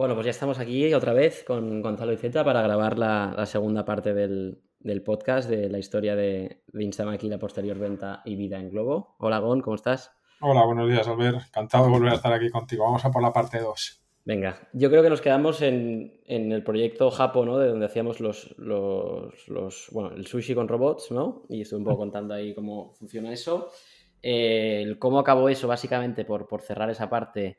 Bueno, pues ya estamos aquí otra vez con Gonzalo Iceta para grabar la, segunda parte del, podcast de la historia de, de Instamaki, la posterior venta y vida en Globo. Hola Gon, ¿cómo estás? Hola, buenos días Albert. Encantado de volver a estar aquí contigo. Vamos a por la parte 2. Venga, yo creo que nos quedamos en, el proyecto Japo, ¿no? De donde hacíamos los, los, bueno, el sushi con robots, ¿no? Y estuve un poco contando ahí cómo funciona eso. Eh, cómo acabó eso, básicamente, por, por cerrar esa parte,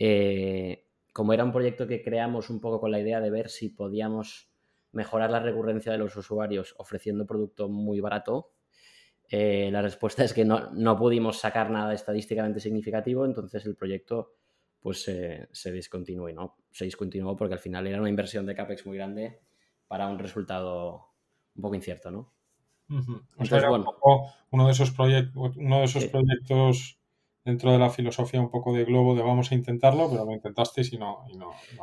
eh, como era un proyecto que creamos un poco con la idea de ver si podíamos mejorar la recurrencia de los usuarios ofreciendo producto muy barato, eh, la respuesta es que no, no, pudimos sacar nada estadísticamente significativo, entonces el proyecto pues se discontinuó, ¿no? Se discontinuó porque al final era una inversión de CAPEX muy grande para un resultado un poco incierto, ¿no? uno de esos, proyectos uno de esos proyectos dentro de la filosofía un poco de globo de vamos a intentarlo, pero lo intentaste y no,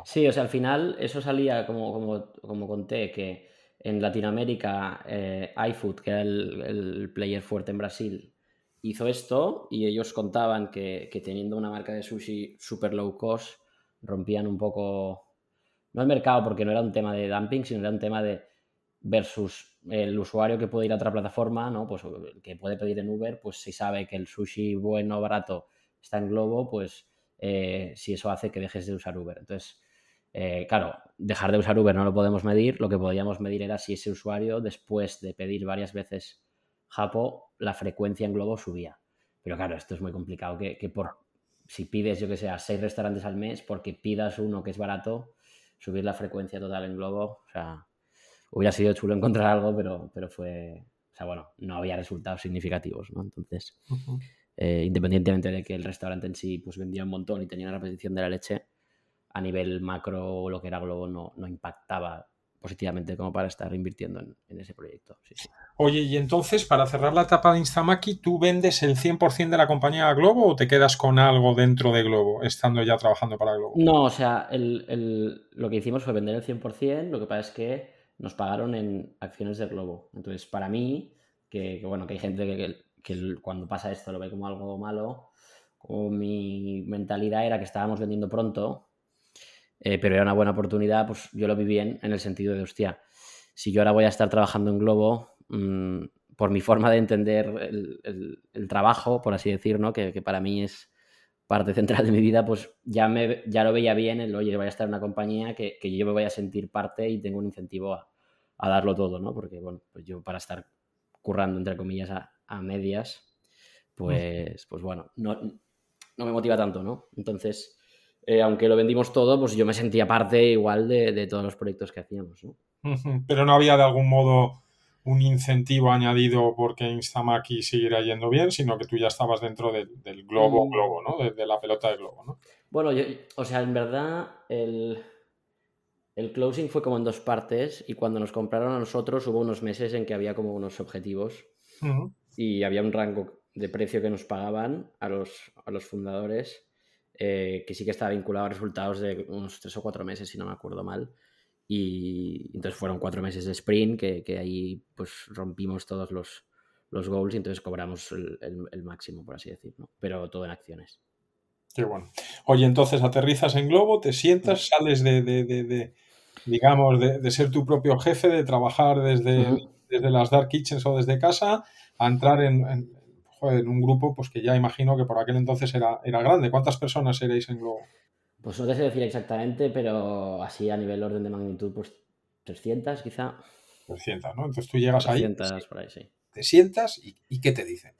Sí, o sea, al final eso salía como, como, como conté, que en Latinoamérica eh, iFood, que era el, player fuerte en Brasil, hizo esto y ellos contaban que, que teniendo una marca de sushi super low cost, rompían un poco, no el mercado porque no era un tema de dumping, sino era un tema de versus el usuario que puede ir a otra plataforma, ¿no? Pues que puede pedir en Uber, pues si sabe que el sushi bueno, barato está en Globo, pues eh, si eso hace que dejes de usar Uber. Entonces, eh, claro, dejar de usar Uber no lo podemos medir, lo que podíamos medir era si ese usuario, después de pedir varias veces Japo, la frecuencia en Globo subía. Pero claro, esto es muy complicado, que, que por si pides, yo que sé, seis restaurantes al mes, porque pidas uno que es barato, subir la frecuencia total en Globo, o sea, hubiera sido chulo encontrar algo, pero, pero fue, o sea, bueno, no había resultados significativos, ¿no? Entonces, eh, independientemente de que el restaurante en sí pues vendía un montón y tenía una repetición de la leche, a nivel macro lo que era Globo no, no impactaba positivamente como para estar invirtiendo en, ese proyecto. Oye, y entonces, para cerrar la etapa de Instamaki, ¿tú vendes el 100% de la compañía a Globo o te quedas con algo dentro de Globo, estando ya trabajando para Globo? No, o sea, lo que hicimos fue vender el 100%, lo que pasa es que nos pagaron en acciones de Globo. Entonces, para mí, que, bueno, que hay gente que, cuando pasa esto lo ve como algo malo, como mi mentalidad era que estábamos vendiendo pronto, eh, pero era una buena oportunidad, pues yo lo vi bien en el sentido de, hostia, si yo ahora voy a estar trabajando en Globo, mm, por mi forma de entender el, trabajo, por así decir, ¿no? que, para mí es parte central de mi vida, pues ya, me, ya lo veía bien el, oye, voy a estar en una compañía que, yo me voy a sentir parte y tengo un incentivo a, darlo todo, ¿no? Porque, bueno, pues yo para estar currando, entre comillas, a, medias, pues, pues bueno, no, no, me motiva tanto, ¿no? Entonces, eh, aunque lo vendimos todo, pues yo me sentía parte igual de, de todos los proyectos que hacíamos, ¿no? Pero no había de algún modo un incentivo añadido porque Instamaki siguiera yendo bien, sino que tú ya estabas dentro del globo, mm. globo, ¿no? De, la pelota de globo, ¿no? Bueno, o sea, en verdad el, el closing fue como en dos partes y cuando nos compraron a nosotros hubo unos meses en que había como unos objetivos y había un rango de precio que nos pagaban a los, a los fundadores eh, que sí que estaba vinculado a resultados de unos tres o cuatro meses, si no me acuerdo mal. Y entonces fueron cuatro meses de sprint que, ahí pues rompimos todos los, los goals y entonces cobramos el, máximo, por así decirlo, pero todo en acciones. Qué bueno. Oye, entonces aterrizas en Globo, te sientas, sales de, de, digamos, de, ser tu propio jefe, de trabajar desde, desde las dark kitchens o desde casa, a entrar en, en, un grupo pues que ya imagino que por aquel entonces era, era grande. ¿Cuántas personas erais en Globo? Pues no te sé decir exactamente, pero así a nivel orden de magnitud, pues 300 quizá. 300, ¿no? Entonces tú llegas 300 ahí. por ahí, sí. Te sientas y, ¿qué te dicen?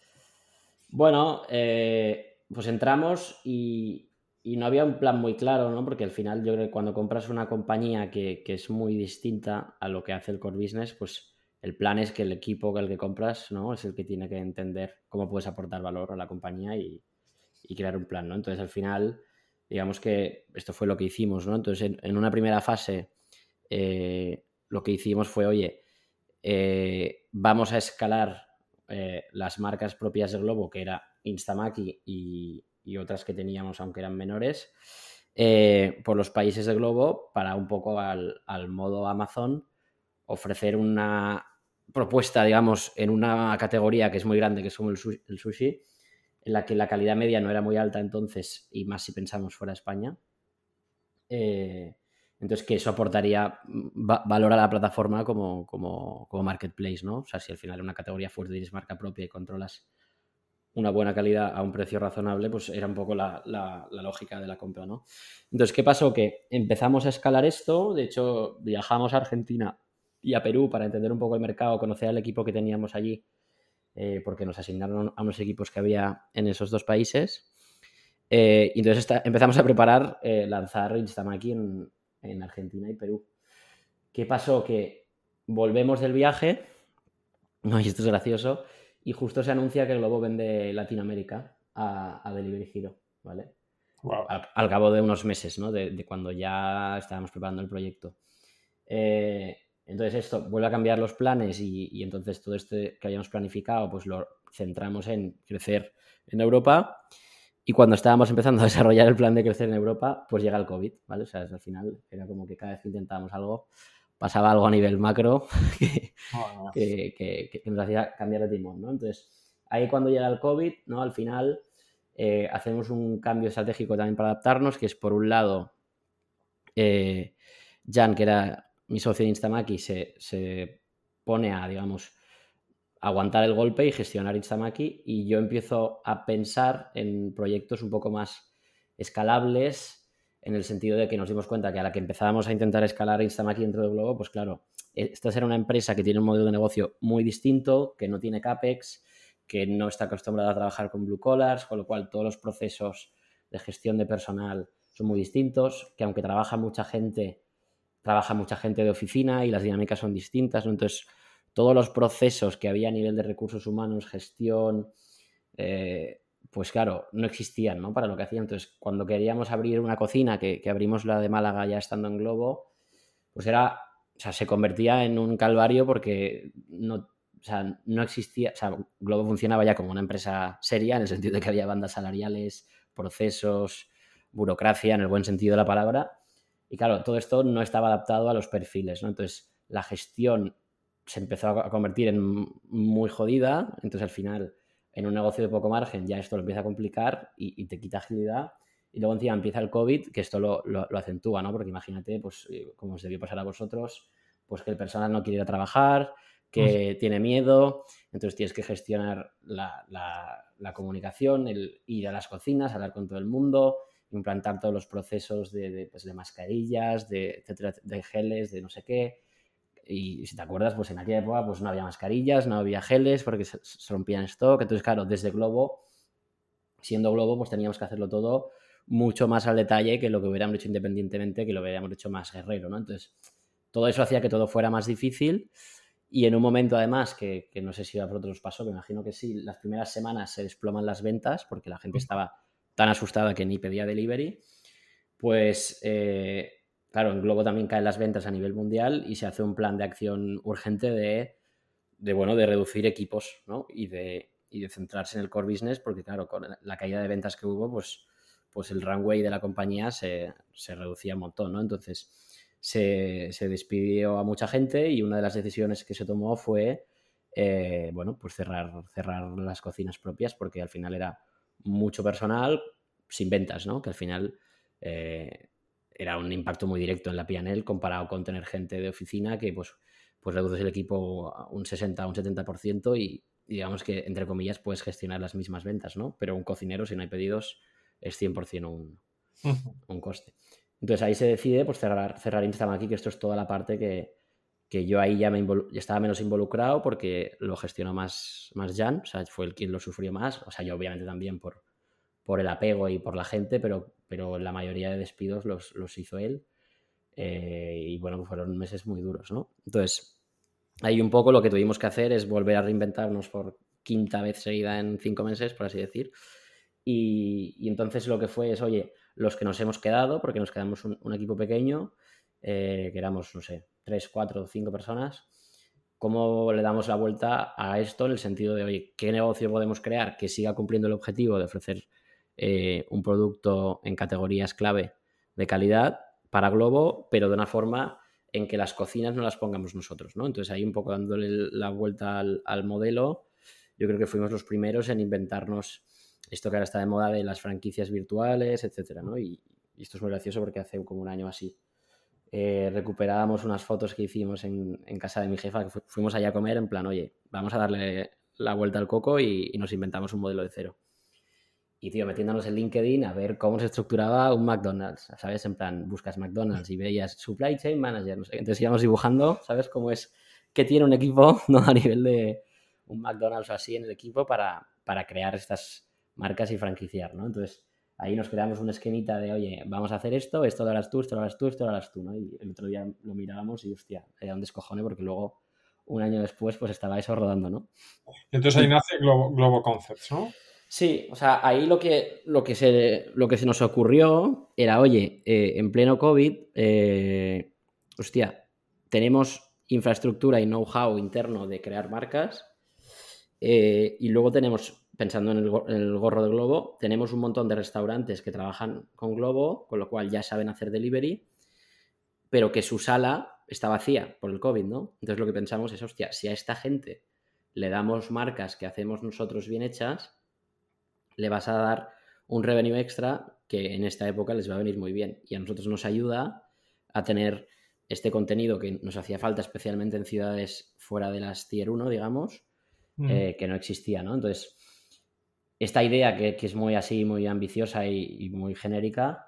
Bueno, eh, pues entramos y, no había un plan muy claro, ¿no? Porque al final yo creo que cuando compras una compañía que, es muy distinta a lo que hace el core business, pues el plan es que el equipo con el que compras, ¿no? Es el que tiene que entender cómo puedes aportar valor a la compañía y, y crear un plan, ¿no? Entonces al final digamos que esto fue lo que hicimos, ¿no? Entonces, en, una primera fase, eh, lo que hicimos fue, oye, eh, vamos a escalar eh, las marcas propias de Globo, que era Instamaki y, otras que teníamos, aunque eran menores, por los países de Globo para un poco al, modo Amazon ofrecer una propuesta, digamos, en una categoría que es muy grande, que es como el sushi en la que la calidad media no era muy alta entonces, y más si pensamos fuera de España. Eh, entonces, que eso aportaría valor a la plataforma como, como, como, marketplace, ¿no? O sea, si al final una categoría fuerte tienes marca propia y controlas una buena calidad a un precio razonable, pues era un poco la, la, lógica de la compra, ¿no? Entonces, ¿qué pasó? Que empezamos a escalar esto, de hecho, viajamos a Argentina y a Perú para entender un poco el mercado, conocer al equipo que teníamos allí, eh, porque nos asignaron a unos equipos que había en esos dos países. Eh, y entonces empezamos a preparar eh, lanzar Instamaki en, en Argentina y Perú. ¿Qué pasó? Que volvemos del viaje, no, y esto es gracioso, y justo se anuncia que Globo vende Latinoamérica a, Delivery Hero, ¿vale? Al, cabo de unos meses, ¿no? De, cuando ya estábamos preparando el proyecto. Eh, entonces esto vuelve a cambiar los planes y, y, entonces todo esto que habíamos planificado pues lo centramos en crecer en Europa y cuando estábamos empezando a desarrollar el plan de crecer en Europa, pues llega el COVID, ¿vale? O sea, al final era como que cada vez que intentábamos algo, pasaba algo a nivel macro que, nos hacía cambiar de timón, ¿no? Entonces, ahí cuando llega el COVID, ¿no? Al final eh, hacemos un cambio estratégico también para adaptarnos, que es por un lado, eh, Jan, que era mi socio de Instamaki, se, se pone a, digamos, aguantar el golpe y gestionar Instamaki y yo empiezo a pensar en proyectos un poco más escalables en el sentido de que nos dimos cuenta que a la que empezábamos a intentar escalar Instamaki dentro de Globo, pues claro, esta será una empresa que tiene un modelo de negocio muy distinto, que no tiene CAPEX, que no está acostumbrada a trabajar con blue collars, con lo cual todos los procesos de gestión de personal son muy distintos, que aunque trabaja mucha gente, trabaja mucha gente de oficina y las dinámicas son distintas, entonces todos los procesos que había a nivel de recursos humanos, gestión, eh, pues claro, no existían, ¿no? Para lo que hacían. Entonces, cuando queríamos abrir una cocina, que, abrimos la de Málaga ya estando en Globo, pues era, o sea, se convertía en un calvario porque no, o sea, no existía, o sea, Globo funcionaba ya como una empresa seria, en el sentido de que había bandas salariales, procesos, burocracia, en el buen sentido de la palabra. Y claro, todo esto no estaba adaptado a los perfiles, ¿no? Entonces, la gestión se empezó a convertir en muy jodida, entonces al final en un negocio de poco margen ya esto lo empieza a complicar y, te quita agilidad. Y luego encima empieza el COVID, que esto lo, lo, acentúa, ¿no? Porque imagínate, pues, eh, como os debió pasar a vosotros, pues que el personal no quiere ir a trabajar, que tiene miedo, entonces tienes que gestionar la, la, comunicación, el ir a las cocinas, hablar con todo el mundo, implantar todos los procesos de, de, pues, de mascarillas, de, etcétera, de geles, de no sé qué, y si te acuerdas, pues en aquella época pues no había mascarillas, no había geles porque se, rompían stock. Entonces, claro, desde Globo, siendo Globo, pues teníamos que hacerlo todo mucho más al detalle que lo que hubiéramos hecho independientemente, que lo hubiéramos hecho más guerrero, ¿no? Entonces, todo eso hacía que todo fuera más difícil y en un momento además, que, no sé si a vosotros os pasó, me imagino que sí, las primeras semanas se desploman las ventas porque la gente estaba tan asustada que ni pedía delivery, pues eh, claro, en Globo también caen las ventas a nivel mundial y se hace un plan de acción urgente de, bueno, de reducir equipos, ¿no? Y de, de centrarse en el core business, porque claro, con la caída de ventas que hubo, pues, pues el runway de la compañía se, reducía un montón, ¿no? Entonces se, despidió a mucha gente y una de las decisiones que se tomó fue, eh, bueno, pues cerrar, cerrar las cocinas propias, porque al final era mucho personal sin ventas, ¿no? Que al final... Eh, era un impacto muy directo en la PNL comparado con tener gente de oficina que pues, pues reduces el equipo a un 60 o un 70% y, digamos que, entre comillas, puedes gestionar las mismas ventas, ¿no? Pero un cocinero, si no hay pedidos, es 100% un, un coste. Entonces ahí se decide pues, cerrar, cerrar aquí que esto es toda la parte que, que yo ahí ya, me estaba menos involucrado porque lo gestionó más, más Jan, o sea, fue el quien lo sufrió más, o sea, yo obviamente también por, por el apego y por la gente, pero, pero la mayoría de despidos los, los hizo él. Eh, y bueno, fueron meses muy duros, ¿no? Entonces, ahí un poco lo que tuvimos que hacer es volver a reinventarnos por quinta vez seguida en cinco meses, por así decir. Y, y entonces lo que fue es, oye, los que nos hemos quedado, porque nos quedamos un, equipo pequeño, eh, que éramos, no sé, tres, cuatro, cinco personas, ¿cómo le damos la vuelta a esto en el sentido de, oye, ¿qué negocio podemos crear que siga cumpliendo el objetivo de ofrecer eh, un producto en categorías clave de calidad para Globo, pero de una forma en que las cocinas no las pongamos nosotros, ¿no? Entonces ahí un poco dándole la vuelta al, modelo, yo creo que fuimos los primeros en inventarnos esto que ahora está de moda de las franquicias virtuales, etcétera, ¿no? Y, y esto es muy gracioso porque hace como un año así, eh, recuperábamos unas fotos que hicimos en, casa de mi jefa, que fuimos allá a comer en plan, oye, vamos a darle la vuelta al coco y, nos inventamos un modelo de cero. Y, tío, metiéndonos en LinkedIn a ver cómo se estructuraba un McDonald's, ¿sabes? En plan, buscas McDonald's y veías Supply Chain Manager, no sé. Entonces íbamos dibujando, ¿sabes? Cómo es que tiene un equipo, ¿no? A nivel de un McDonald's o así en el equipo para, para crear estas marcas y franquiciar, ¿no? Entonces, ahí nos creamos una esquemita de, oye, vamos a hacer esto, esto lo harás tú, esto lo harás tú, esto lo harás tú, ¿no? Y el otro día lo mirábamos y, hostia, era un descojone porque luego, un año después, pues estaba eso rodando, ¿no? Entonces ahí nace Globo, Concepts, ¿no? Sí, o sea, ahí lo que, lo que, se, lo que se nos ocurrió era, oye, eh, en pleno COVID, eh, hostia, tenemos infraestructura y know-how interno de crear marcas eh, y luego tenemos pensando en el, gorro de Globo, tenemos un montón de restaurantes que trabajan con Globo, con lo cual ya saben hacer delivery, pero que su sala está vacía por el COVID, ¿no? Entonces lo que pensamos es, hostia, si a esta gente le damos marcas que hacemos nosotros bien hechas, le vas a dar un revenue extra que en esta época les va a venir muy bien. Y a nosotros nos ayuda a tener este contenido que nos hacía falta, especialmente en ciudades fuera de las Tier 1, digamos, mm. eh, que no existía, ¿no? Entonces, esta idea que, es muy así, muy ambiciosa y, muy genérica,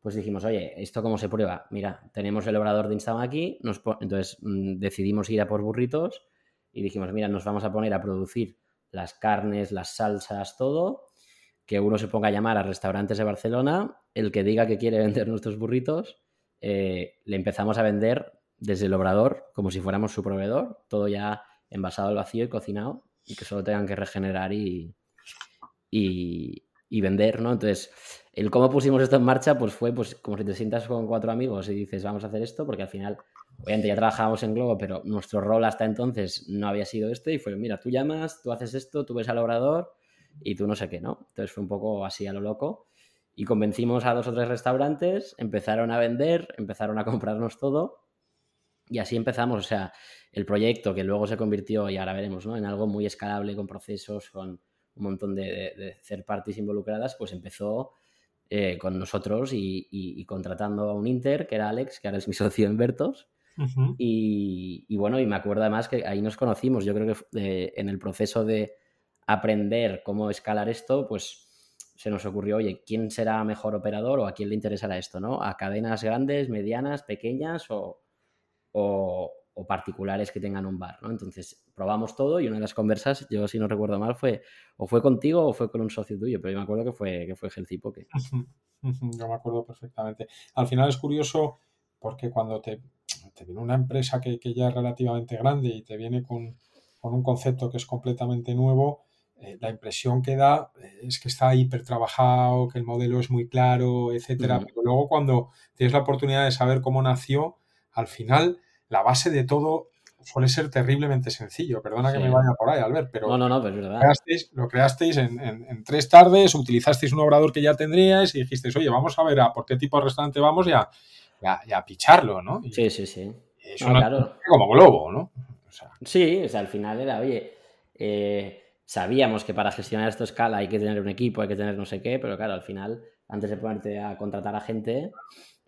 pues dijimos, oye, ¿esto cómo se prueba? Mira, tenemos el obrador de Instagram aquí, entonces mm, decidimos ir a por burritos y dijimos, mira, nos vamos a poner a producir las carnes, las salsas, todo, que uno se ponga a llamar a restaurantes de Barcelona, el que diga que quiere vender nuestros burritos, eh, le empezamos a vender desde el obrador como si fuéramos su proveedor, todo ya envasado al vacío y cocinado y que solo tengan que regenerar y, y, vender, ¿no? Entonces, el cómo pusimos esto en marcha, pues fue pues como si te sientas con cuatro amigos y dices, vamos a hacer esto, porque al final, obviamente ya trabajábamos en Globo, pero nuestro rol hasta entonces no había sido este y fue, mira, tú llamas, tú haces esto, tú ves al obrador y tú no sé qué, ¿no? Entonces fue un poco así a lo loco y convencimos a dos o tres restaurantes, empezaron a vender, empezaron a comprarnos todo y así empezamos, o sea, el proyecto que luego se convirtió, y ahora veremos, ¿no? En algo muy escalable, con procesos, con un montón de, de, third parties involucradas, pues empezó eh, con nosotros y, contratando a un Inter, que era Alex, que ahora es mi socio en Bertos. y, bueno, y me acuerdo además que ahí nos conocimos. Yo creo que eh, en el proceso de aprender cómo escalar esto, pues se nos ocurrió, oye, ¿quién será mejor operador o a quién le interesará esto? ¿no? ¿A cadenas grandes, medianas, pequeñas o, o particulares que tengan un bar, ¿no? Entonces probamos todo y una de las conversas, yo si no recuerdo mal, fue o fue contigo o fue con un socio tuyo, pero yo me acuerdo que fue, que fue Gelcipo. Que... Yo me acuerdo perfectamente. Al final es curioso porque cuando te, viene una empresa que, ya es relativamente grande y te viene con, un concepto que es completamente nuevo, eh, la impresión que da es que está hiper trabajado, que el modelo es muy claro, etcétera. Pero luego cuando tienes la oportunidad de saber cómo nació, al final la base de todo suele ser terriblemente sencillo. Perdona que me vaya por ahí, Albert, pero, no, no, no, pero es verdad. lo creasteis, en, tres tardes, utilizasteis un obrador que ya tendríais y dijisteis, oye, vamos a ver a por qué tipo de restaurante vamos y a, picharlo, ¿no? sí, sí, sí. Es como globo, ¿no? Sí, o sea, al final era, oye, eh, sabíamos que para gestionar esta escala hay que tener un equipo, hay que tener no sé qué, pero claro, al final, antes de ponerte a contratar a gente,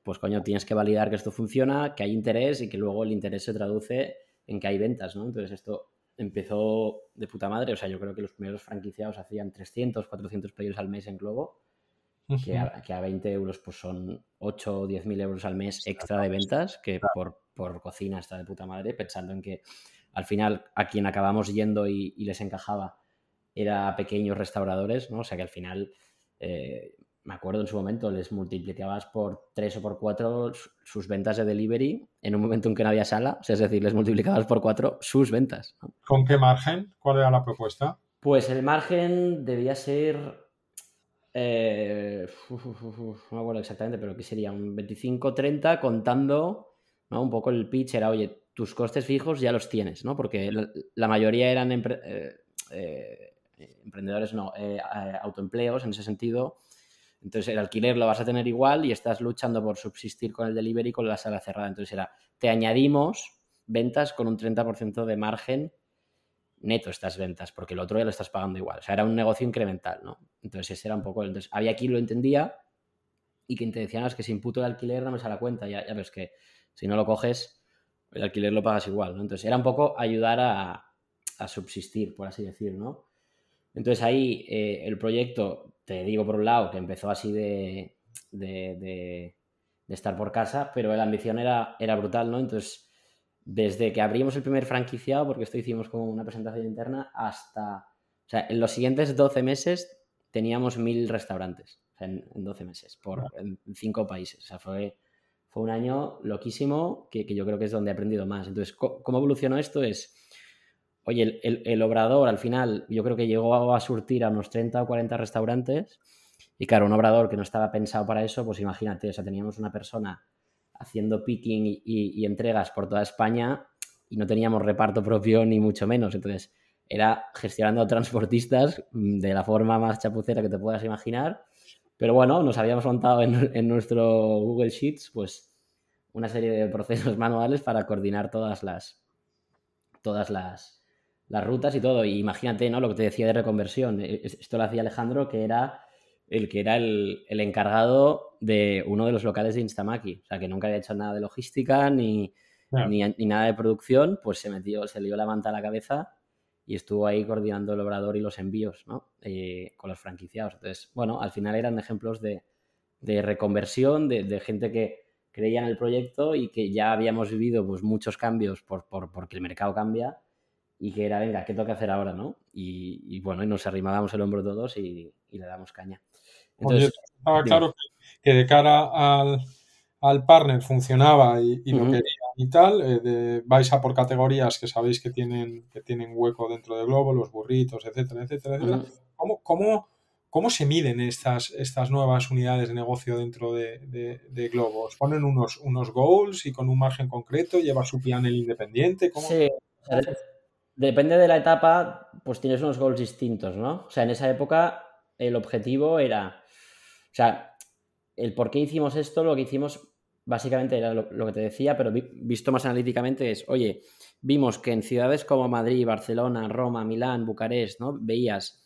pues coño, tienes que validar que esto funciona, que hay interés y que luego el interés se traduce en que hay ventas, ¿no? Entonces esto empezó de puta madre, o sea, yo creo que los primeros franquiciados hacían 300, 400 pedidos al mes en Globo, que, a, 20 euros pues son 8 o 10 mil euros al mes extra de ventas, que por, cocina está de puta madre, pensando en que al final a quien acabamos yendo y, les encajaba era pequeños restauradores, ¿no? O sea que al final eh, me acuerdo en su momento, les multiplicabas por tres o por cuatro sus ventas de delivery en un momento en que no había sala, es decir, les multiplicabas por cuatro sus ventas. ¿Con qué margen? ¿Cuál era la propuesta? Pues el margen debía ser, eh, no me acuerdo exactamente, pero que sería un 25-30 contando, ¿no? Un poco el pitch era, oye, tus costes fijos ya los tienes, ¿no? Porque la, mayoría eran eh, eh, emprendedores, no, autoempleos en ese sentido entonces el alquiler lo vas a tener igual y estás luchando por subsistir con el delivery con la sala cerrada. Entonces era, te añadimos ventas con un 30% de margen neto estas ventas, porque el otro ya lo estás pagando igual. O sea, era un negocio incremental, ¿no? Entonces ese era un poco... Entonces había quien lo entendía y que te decían, es que si imputo el alquiler no me sale la cuenta, ya, ya ves que si no lo coges, el alquiler lo pagas igual, ¿no? Entonces era un poco ayudar a, subsistir, por así decir, ¿no? Entonces ahí eh, el proyecto, te digo por un lado, que empezó así de, de, estar por casa, pero la ambición era, era brutal, ¿no? Entonces, desde que abrimos el primer franquiciado, porque esto hicimos como una presentación interna, hasta, o sea, en los siguientes 12 meses teníamos mil restaurantes, o sea, en, 12 meses, por, en cinco países. O sea, fue, fue un año loquísimo que, yo creo que es donde he aprendido más. Entonces, ¿cómo evolucionó esto? Es, oye, el, obrador al final yo creo que llegó a surtir a unos 30 o 40 restaurantes y claro, un obrador que no estaba pensado para eso, pues imagínate, o sea, teníamos una persona haciendo picking y, entregas por toda España y no teníamos reparto propio ni mucho menos. Entonces, era gestionando transportistas mm, de la forma más chapucera que te puedas imaginar pero bueno, nos habíamos montado en, nuestro Google Sheets, pues una serie de procesos manuales para coordinar todas las, todas las, rutas y todo. Y imagínate, ¿no? Lo que te decía de reconversión. E, esto lo hacía Alejandro, que era el que era el, encargado de uno de los locales de Instamaki. O sea, que nunca había hecho nada de logística ni, ni, ni, nada de producción, pues se metió, se le dio la manta a la cabeza y estuvo ahí coordinando el obrador y los envíos ¿no? Eh, con los franquiciados. Entonces, bueno, al final eran ejemplos de, reconversión, de, gente que creía en el proyecto y que ya habíamos vivido pues, muchos cambios por, porque el mercado cambia y que era, venga, ¿qué toca hacer ahora? ¿no? Y, bueno, y nos arrimábamos el hombro todos y, le damos caña. Entonces, estaba claro que de cara al al partner funcionaba y, lo quería y tal, eh, vais a por categorías que sabéis que tienen, que tienen hueco dentro de Globo, los burritos, etcétera, etcétera, etcétera. ¿Cómo, se miden estas, estas nuevas unidades de negocio dentro de, de, Globo? ¿Os ponen unos, unos goals y con un margen concreto? ¿Lleva su el independiente? Sí, depende de la etapa, pues tienes unos goals distintos, ¿no? O sea, en esa época el objetivo era, o sea, el por qué hicimos esto, lo que hicimos básicamente era lo, que te decía, pero visto más analíticamente es, oye, vimos que en ciudades como Madrid, Barcelona, Roma, Milán, Bucarest, ¿no? Veías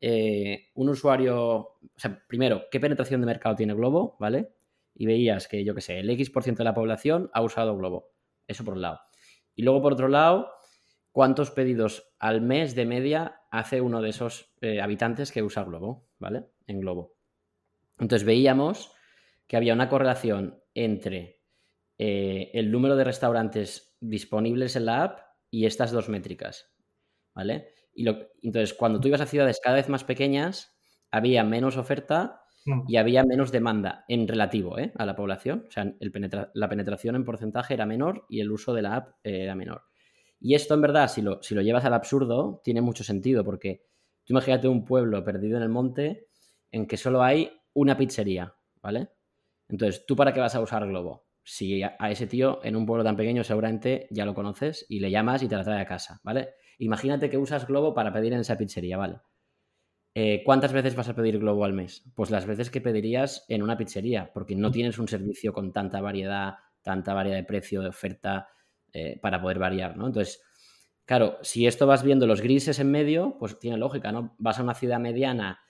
eh, un usuario, o sea, primero, ¿qué penetración de mercado tiene Globo? ¿Vale? Y veías que, yo qué sé, el X% de la población ha usado Globo. Eso por un lado. Y luego, por otro lado, ¿cuántos pedidos al mes de media hace uno de esos eh, habitantes que usa Globo? ¿Vale? En Globo. Entonces veíamos que había una correlación entre eh, el número de restaurantes disponibles en la app y estas dos métricas. ¿Vale? Y entonces, cuando tú ibas a ciudades cada vez más pequeñas, había menos oferta mm. y había menos demanda en relativo ¿eh? a la población. O sea, la penetración en porcentaje era menor y el uso de la app era menor. Y esto, en verdad, si lo, si lo llevas al absurdo, tiene mucho sentido, porque tú imagínate un pueblo perdido en el monte en que solo hay una pizzería, ¿vale? Entonces, ¿tú para qué vas a usar Globo? Si a, ese tío en un pueblo tan pequeño seguramente ya lo conoces y le llamas y te la trae a casa, ¿vale? Imagínate que usas Globo para pedir en esa pizzería, ¿vale? Eh, ¿Cuántas veces vas a pedir Globo al mes? Pues las veces que pedirías en una pizzería, porque no tienes un servicio con tanta variedad, tanta variedad de precio, de oferta, eh, para poder variar, ¿no? Entonces, claro, si esto vas viendo los grises en medio, pues tiene lógica, ¿no? Vas a una ciudad mediana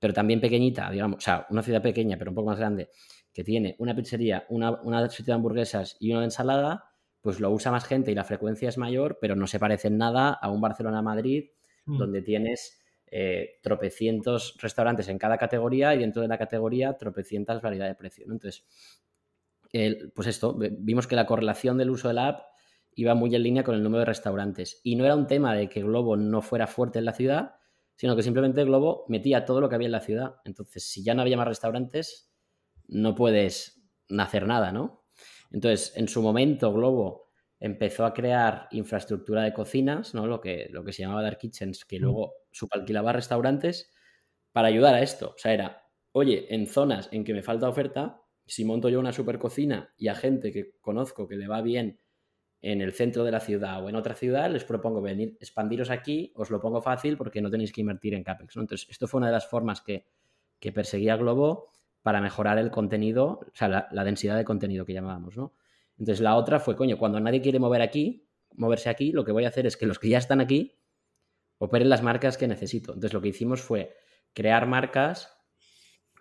pero también pequeñita, digamos, o sea, una ciudad pequeña, pero un poco más grande, que tiene una pizzería, una, una de hamburguesas y una de ensalada, pues lo usa más gente y la frecuencia es mayor, pero no se parece en nada a un Barcelona-Madrid, mm. donde tienes eh, tropecientos restaurantes en cada categoría y dentro de la categoría tropecientas variedades de precio. Entonces, pues esto, vimos que la correlación del uso de la app iba muy en línea con el número de restaurantes. Y no era un tema de que Globo no fuera fuerte en la ciudad, sino que simplemente Globo metía todo lo que había en la ciudad. Entonces, si ya no había más restaurantes, no puedes hacer nada, ¿no? Entonces, en su momento, Globo empezó a crear infraestructura de cocinas, ¿no? Lo que, lo que se llamaba Dark Kitchens, que mm. luego subalquilaba restaurantes para ayudar a esto. O sea, era, oye, en zonas en que me falta oferta, si monto yo una super cocina y a gente que conozco que le va bien en el centro de la ciudad o en otra ciudad, les propongo venir, expandiros aquí, os lo pongo fácil porque no tenéis que invertir en CAPEX. Entonces, esto fue una de las formas que, perseguía Globo para mejorar el contenido, o sea, la, densidad de contenido que llamábamos, ¿no? Entonces, la otra fue, coño, cuando nadie quiere mover aquí, moverse aquí, lo que voy a hacer es que los que ya están aquí operen las marcas que necesito. Entonces, lo que hicimos fue crear marcas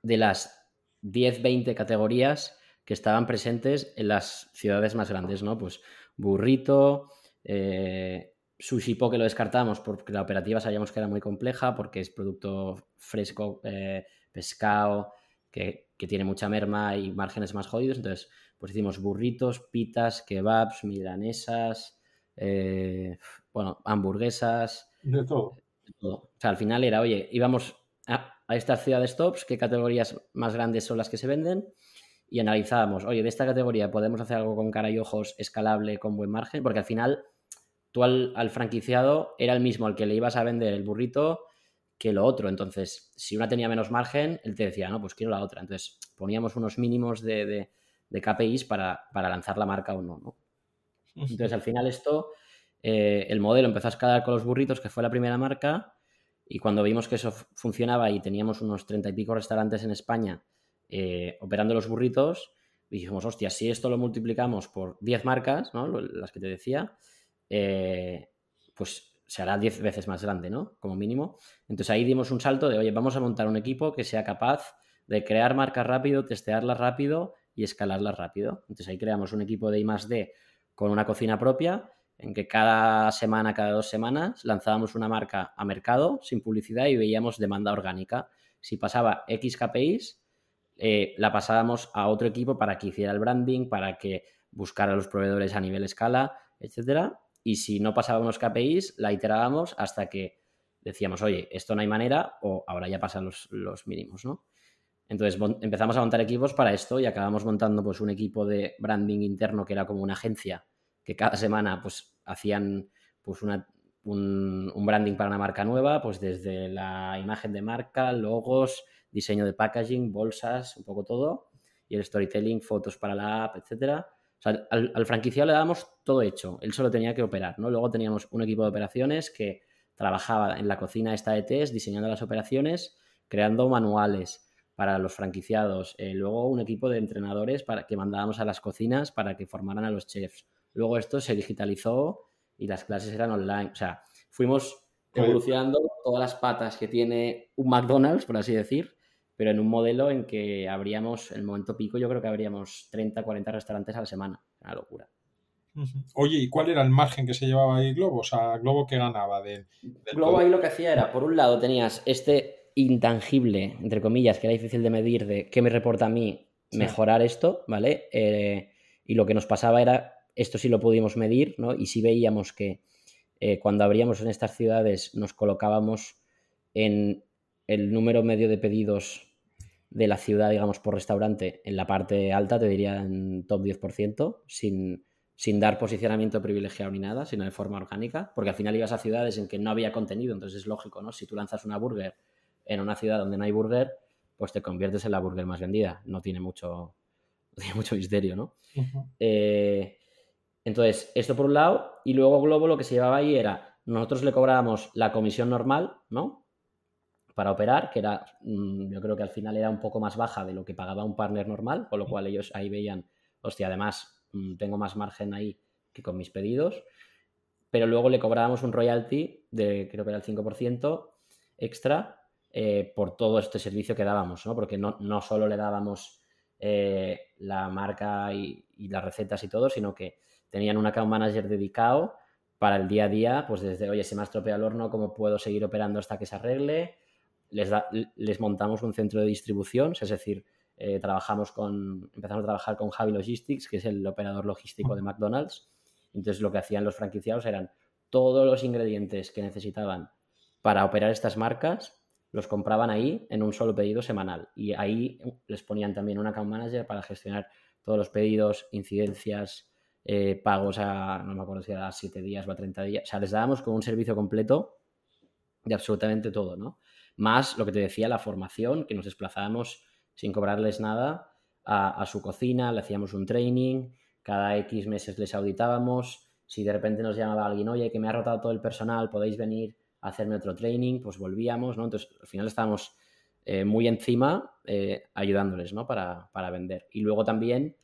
de las 10, 20 categorías que estaban presentes en las ciudades más grandes, ¿no? Pues burrito, eh, sushi po que lo descartamos porque la operativa sabíamos que era muy compleja, porque es producto fresco, eh, pescado, que, que, tiene mucha merma y márgenes más jodidos. Entonces, pues hicimos burritos, pitas, kebabs, milanesas, eh, bueno, hamburguesas. De todo. O sea, al final era, oye, íbamos a, estas ciudades tops, qué categorías más grandes son las que se venden y analizábamos, oye, de esta categoría podemos hacer algo con cara y ojos escalable, con buen margen, porque al final tú al, al franquiciado era el mismo al que le ibas a vender el burrito que lo otro. Entonces, si una tenía menos margen, él te decía, no, pues quiero la otra. Entonces, poníamos unos mínimos de, de KPIs para, lanzar la marca o no, ¿no? Entonces, al final esto, eh, el modelo empezó a escalar con los burritos, que fue la primera marca, y cuando vimos que eso funcionaba y teníamos unos treinta y pico restaurantes en España eh, operando los burritos, dijimos, hostia, si esto lo multiplicamos por 10 marcas, ¿no? las que te decía, eh, pues se hará 10 veces más grande, ¿no? Como mínimo. Entonces ahí dimos un salto de, oye, vamos a montar un equipo que sea capaz de crear marcas rápido, testearlas rápido y escalarlas rápido. Entonces ahí creamos un equipo de I D con una cocina propia en que cada semana, cada dos semanas lanzábamos una marca a mercado sin publicidad y veíamos demanda orgánica. Si pasaba X KPIs, eh, la pasábamos a otro equipo para que hiciera el branding, para que buscara a los proveedores a nivel escala, etcétera. Y si no pasaba unos KPIs, la iterábamos hasta que decíamos, oye, esto no hay manera, o ahora ya pasan los, los mínimos, ¿no? Entonces empezamos a montar equipos para esto y acabamos montando pues un equipo de branding interno que era como una agencia que cada semana pues hacían pues una, un, branding para una marca nueva, pues desde la imagen de marca, logos, diseño de packaging, bolsas, un poco todo, y el storytelling, fotos para la app, etcétera. O sea, al, al, franquiciado le dábamos todo hecho, él solo tenía que operar, ¿no? Luego teníamos un equipo de operaciones que trabajaba en la cocina esta de test, diseñando las operaciones, creando manuales, para los franquiciados. Eh, luego un equipo de entrenadores para, que mandábamos a las cocinas para que formaran a los chefs. Luego esto se digitalizó y las clases eran online. O sea, fuimos evolucionando todas las patas que tiene un McDonald's, por así decir, pero en un modelo en que habríamos, en el momento pico, yo creo que habríamos 30, 40 restaurantes a la semana. Una locura. Oye, ¿y cuál era el margen que se llevaba ahí Globo? O sea, Globo que ganaba de, Globo ahí lo que hacía era, por un lado tenías este intangible, entre comillas, que era difícil de medir, de qué me reporta a mí mejorar esto, ¿vale? Eh, y lo que nos pasaba era, esto sí lo pudimos medir, ¿no? Y sí veíamos que eh, cuando abríamos en estas ciudades nos colocábamos en el número medio de pedidos de la ciudad, digamos, por restaurante, en la parte alta, te diría en top 10%, sin, sin dar posicionamiento privilegiado ni nada, sino de forma orgánica, porque al final ibas a ciudades en que no había contenido, entonces es lógico, ¿no? Si tú lanzas una burger en una ciudad donde no hay burger, pues te conviertes en la burger más vendida. No tiene mucho, tiene mucho misterio, ¿no? Eh, entonces, esto por un lado, y luego Globo lo que se llevaba ahí era, nosotros le cobrábamos la comisión normal, ¿no? Para operar, que era, mm, yo creo que al final era un poco más baja de lo que pagaba un partner normal, con lo cual ellos ahí veían, hostia, además mm, tengo más margen ahí que con mis pedidos, pero luego le cobrábamos un royalty de, creo que era el 5% extra eh, por todo este servicio que dábamos, ¿no? Porque no, no solo le dábamos eh, la marca y, las recetas y todo, sino que tenían un account manager dedicado para el día a día, pues desde, oye, se me ha estropeado el horno, ¿cómo puedo seguir operando hasta que se arregle? Les, montamos un centro de distribución, es decir, eh, trabajamos con, empezamos a trabajar con Javi Logistics, que es el operador logístico de McDonald's. Entonces lo que hacían los franquiciados eran todos los ingredientes que necesitaban para operar estas marcas, los compraban ahí en un solo pedido semanal. Y ahí les ponían también un account manager para gestionar todos los pedidos, incidencias, eh, pagos a, no me acuerdo si era a 7 días o a 30 días. O sea, les dábamos como un servicio completo de absolutamente todo, ¿no? Más lo que te decía, la formación, que nos desplazábamos sin cobrarles nada a, a su cocina, le hacíamos un training, cada X meses les auditábamos. Si de repente nos llamaba alguien, oye, que me ha rotado todo el personal, podéis venir hacerme otro training, pues volvíamos, ¿no? Entonces, al final estábamos eh, muy encima eh, ayudándoles, ¿no? Para, vender. Y luego también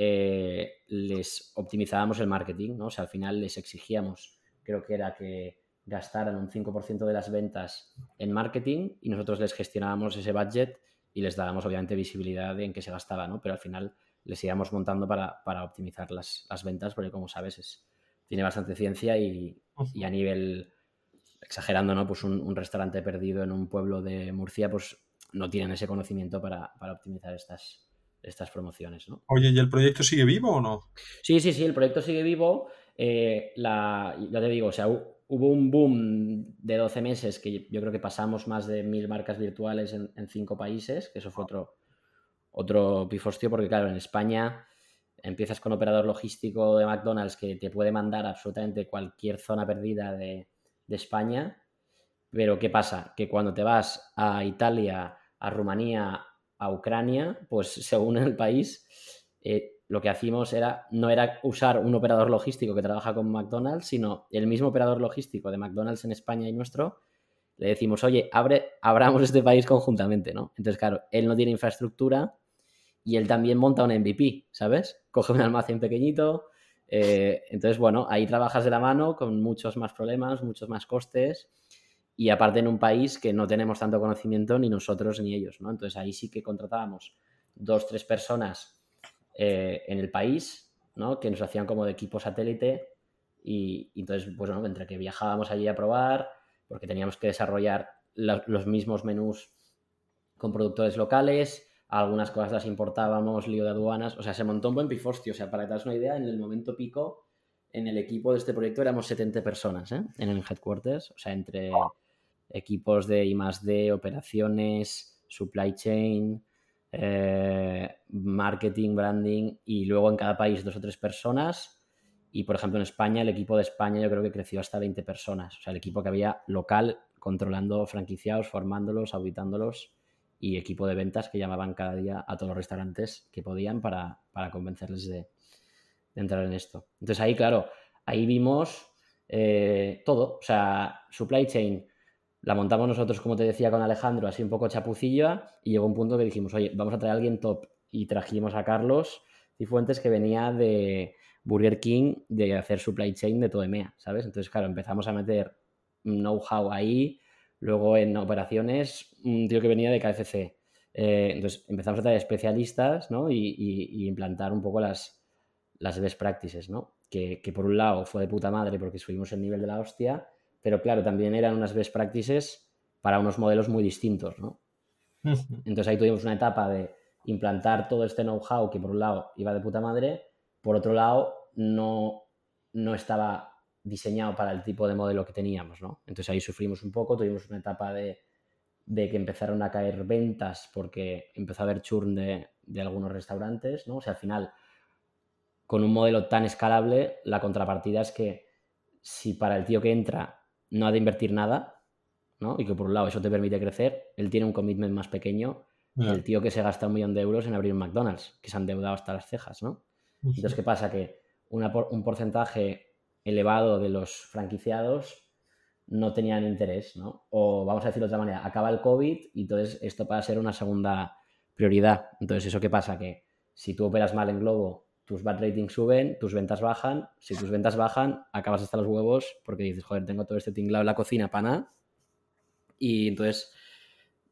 eh, les optimizábamos el marketing, ¿no? O sea, al final les exigíamos, creo que era que gastaran un 5% de las ventas en marketing y nosotros les gestionábamos ese budget y les dábamos obviamente visibilidad en qué se gastaba, ¿no? Pero al final les íbamos montando para, optimizar las, ventas, porque como sabes, es, tiene bastante ciencia y, a nivel, exagerando, ¿no? Pues un, restaurante perdido en un pueblo de Murcia, pues no tienen ese conocimiento para, optimizar estas, estas promociones, ¿no? Oye, ¿y el proyecto sigue vivo o no? Sí, sí, sí, el proyecto sigue vivo. Eh, la, ya te digo, o sea, hubo un boom de 12 meses que yo creo que pasamos más de mil marcas virtuales en, cinco países, que eso fue otro, otro pifostio, porque claro, en España empiezas con operador logístico de McDonald's que te puede mandar absolutamente cualquier zona perdida de, España, pero ¿qué pasa? Que cuando te vas a Italia, a Rumanía, a Ucrania, pues según el país, eh, lo que hacíamos era, no era usar un operador logístico que trabaja con McDonald's, sino el mismo operador logístico de McDonald's en España y nuestro, le decimos, oye, abre, abramos este país conjuntamente, ¿no? Entonces, claro, él no tiene infraestructura y él también monta un MVP, ¿sabes? Coge un almacén pequeñito. Eh, entonces, bueno, ahí trabajas de la mano con muchos más problemas, muchos más costes y aparte en un país que no tenemos tanto conocimiento ni nosotros ni ellos, ¿no? Entonces ahí sí que contratábamos dos, tres personas eh, en el país, ¿no? que nos hacían como de equipo satélite y, entonces, pues bueno, entre que viajábamos allí a probar, porque teníamos que desarrollar los mismos menús con productores locales, algunas cosas las importábamos, lío de aduanas, o sea, se montó un buen pifostio, o sea, para que te das una idea, en el momento pico, en el equipo de este proyecto éramos 70 personas, ¿eh? En el headquarters, o sea, entre equipos de I+D, operaciones, supply chain, eh, marketing, branding y luego en cada país dos o tres personas. Y por ejemplo en España, el equipo de España yo creo que creció hasta 20 personas. O sea, el equipo que había local controlando franquiciados, formándolos, auditándolos y equipo de ventas que llamaban cada día a todos los restaurantes que podían para, convencerles de, entrar en esto. Entonces ahí, claro, ahí vimos eh, todo. O sea, supply chain, la montamos nosotros, como te decía, con Alejandro, así un poco chapucilla, y llegó un punto que dijimos, oye, vamos a traer a alguien top. Y trajimos a Carlos Cifuentes, que venía de Burger King, de hacer supply chain de todo EMEA, ¿sabes? Entonces, claro, empezamos a meter know-how ahí, luego en operaciones, un tío que venía de KFC. Eh, entonces, empezamos a traer especialistas, ¿no? Y, implantar un poco las, las best practices, ¿no? Que, que por un lado fue de puta madre porque subimos el nivel de la hostia, pero claro, también eran unas best practices para unos modelos muy distintos, ¿no? Entonces ahí tuvimos una etapa de implantar todo este know-how que por un lado iba de puta madre, por otro lado no, no estaba diseñado para el tipo de modelo que teníamos, ¿no? Entonces ahí sufrimos un poco, tuvimos una etapa de, que empezaron a caer ventas porque empezó a haber churn de, de algunos restaurantes, ¿no? O sea, al final, con un modelo tan escalable, la contrapartida es que si para el tío que entra no ha de invertir nada, ¿no? Y que por un lado eso te permite crecer, él tiene un commitment más pequeño el tío que se gasta un millón de euros en abrir un McDonald's, que se han deudado hasta las cejas, ¿no? Entonces, ¿qué pasa? Que un porcentaje elevado de los franquiciados no tenían interés, ¿no? O vamos a decirlo de otra manera, acaba el COVID y entonces esto va a ser una segunda prioridad. Entonces, ¿eso qué pasa? Que si tú operas mal en Globo tus bad ratings suben, tus ventas bajan. Si tus ventas bajan, acabas hasta los huevos porque dices, joder, tengo todo este tinglado en la cocina para. Y entonces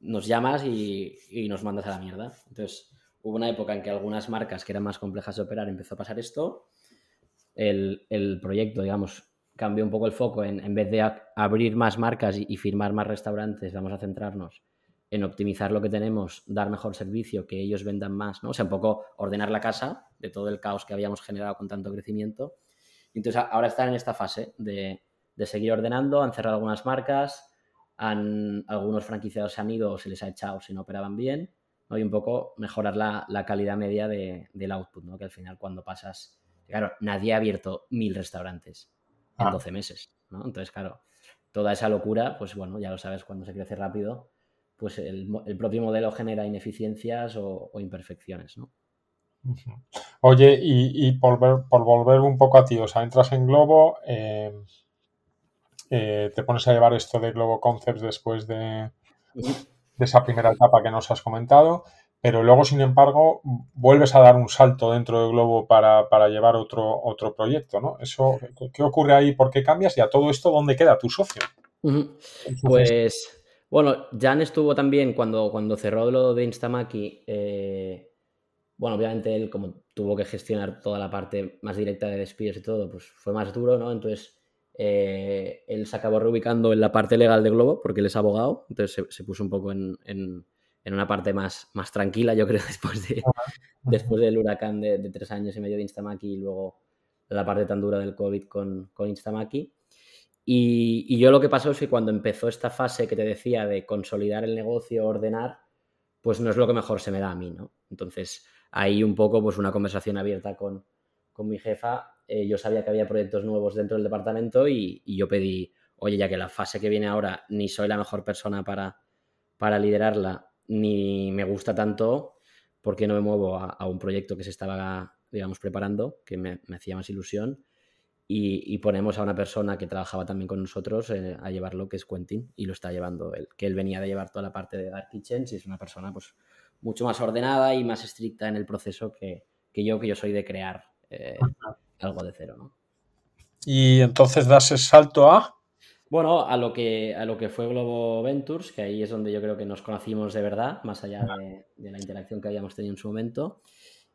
nos llamas y, nos mandas a la mierda. Entonces hubo una época en que algunas marcas que eran más complejas de operar empezó a pasar esto. El, proyecto, digamos, cambió un poco el foco. En vez de abrir más marcas y firmar más restaurantes, vamos a centrarnos en optimizar lo que tenemos, dar mejor servicio, que ellos vendan más, ¿no? O sea, un poco ordenar la casa de todo el caos que habíamos generado con tanto crecimiento. Entonces, ahora están en esta fase de, seguir ordenando, han cerrado algunas marcas, han, algunos franquiciados se han ido o se les ha echado si no operaban bien, ¿no? y un poco mejorar la, calidad media del output, ¿no? que al final cuando pasas, claro, nadie ha abierto mil restaurantes en 12 ah. meses, ¿no? entonces claro, toda esa locura, pues bueno, ya lo sabes, cuando se crece rápido, pues el, propio modelo genera ineficiencias o, imperfecciones, ¿no? Oye, y, por, volver un poco a ti, o sea, entras en Globo, eh, eh, te pones a llevar esto de Globo Concepts después de, esa primera etapa que nos has comentado, pero luego, sin embargo, vuelves a dar un salto dentro de Globo para, llevar otro, otro proyecto, ¿no? Eso, ¿qué ocurre ahí? ¿Por qué cambias? Y a todo esto, ¿dónde queda tu socio? Pues Bueno, Jan estuvo también cuando, cuando cerró lo de Instamaki. Eh, bueno, obviamente él, como tuvo que gestionar toda la parte más directa de despidos y todo, pues fue más duro, ¿no? Entonces, eh, él se acabó reubicando en la parte legal de Globo, porque él es abogado, entonces se, puso un poco en, una parte más, más tranquila, yo creo, después, de, después del huracán de, tres años y medio de Instamaki y luego la parte tan dura del COVID con, con Instamaki. Y, yo lo que pasó es que cuando empezó esta fase que te decía de consolidar el negocio, ordenar, pues no es lo que mejor se me da a mí, ¿no? Entonces, ahí un poco pues una conversación abierta con, con mi jefa. Eh, yo sabía que había proyectos nuevos dentro del departamento y, yo pedí, oye, ya que la fase que viene ahora ni soy la mejor persona para, para liderarla, ni me gusta tanto, ¿por qué no me muevo a, un proyecto que se estaba, digamos, preparando, que me hacía más ilusión? Y, ponemos a una persona que trabajaba también con nosotros eh, a llevarlo, que es Quentin, y lo está llevando él, que él venía de llevar toda la parte de Dark Kitchens y es una persona pues mucho más ordenada y más estricta en el proceso que, yo, que yo soy de crear eh, algo de cero, ¿no? Y entonces das el salto a... Bueno, a lo que, a lo que fue Globo Ventures, que ahí es donde yo creo que nos conocimos de verdad, más allá de, la interacción que habíamos tenido en su momento.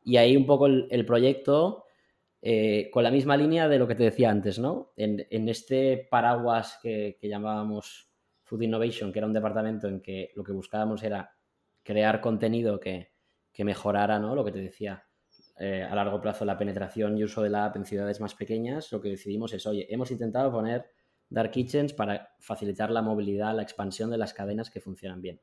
Y ahí un poco el proyecto eh, con la misma línea de lo que te decía antes, ¿no? En, este paraguas que, llamábamos Food Innovation, que era un departamento en que lo que buscábamos era crear contenido que, mejorara, ¿no? Lo que te decía, eh, a largo plazo la penetración y uso de la app en ciudades más pequeñas, lo que decidimos es, oye, hemos intentado poner Dark Kitchens para facilitar la movilidad, la expansión de las cadenas que funcionan bien.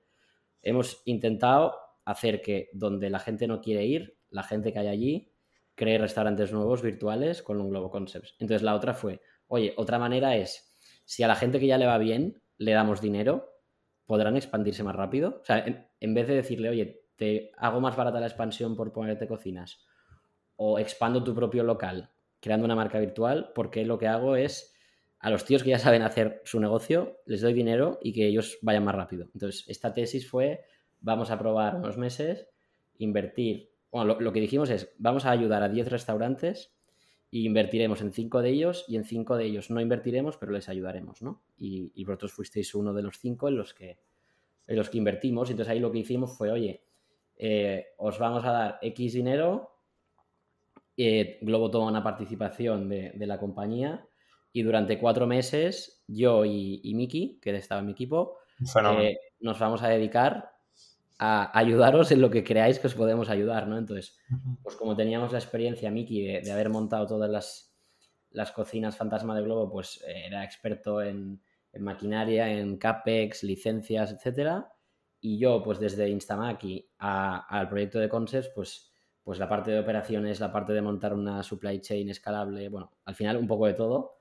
Hemos intentado hacer que donde la gente no quiere ir, la gente que hay allí cree restaurantes nuevos virtuales con un Globo Concepts. Entonces la otra fue, oye, otra manera es, si a la gente que ya le va bien le damos dinero, podrán expandirse más rápido. O sea, en, vez de decirle, oye, te hago más barata la expansión por ponerte cocinas o expando tu propio local creando una marca virtual, porque lo que hago es a los tíos que ya saben hacer su negocio, les doy dinero y que ellos vayan más rápido. Entonces, esta tesis fue, vamos a probar unos meses, invertir bueno, lo, que dijimos es, vamos a ayudar a 10 restaurantes e invertiremos en 5 de ellos y en 5 de ellos no invertiremos, pero les ayudaremos, ¿no? Y, vosotros fuisteis uno de los 5 en los que en los que invertimos. Entonces ahí lo que hicimos fue, oye, eh, os vamos a dar X dinero, eh, Globo toma una participación de, la compañía y durante cuatro meses yo y, y Miki, que estaba en mi equipo, eh, nos vamos a dedicar a ayudaros en lo que creáis que os podemos ayudar, ¿no? Entonces, pues como teníamos la experiencia, Miki, de, haber montado todas las, las, cocinas fantasma de Globo, pues eh, era experto en, maquinaria, en CAPEX, licencias, etcétera. Y yo, pues desde Instamaki al proyecto de Concepts, pues, pues la parte de operaciones, la parte de montar una supply chain escalable, bueno, al final un poco de todo.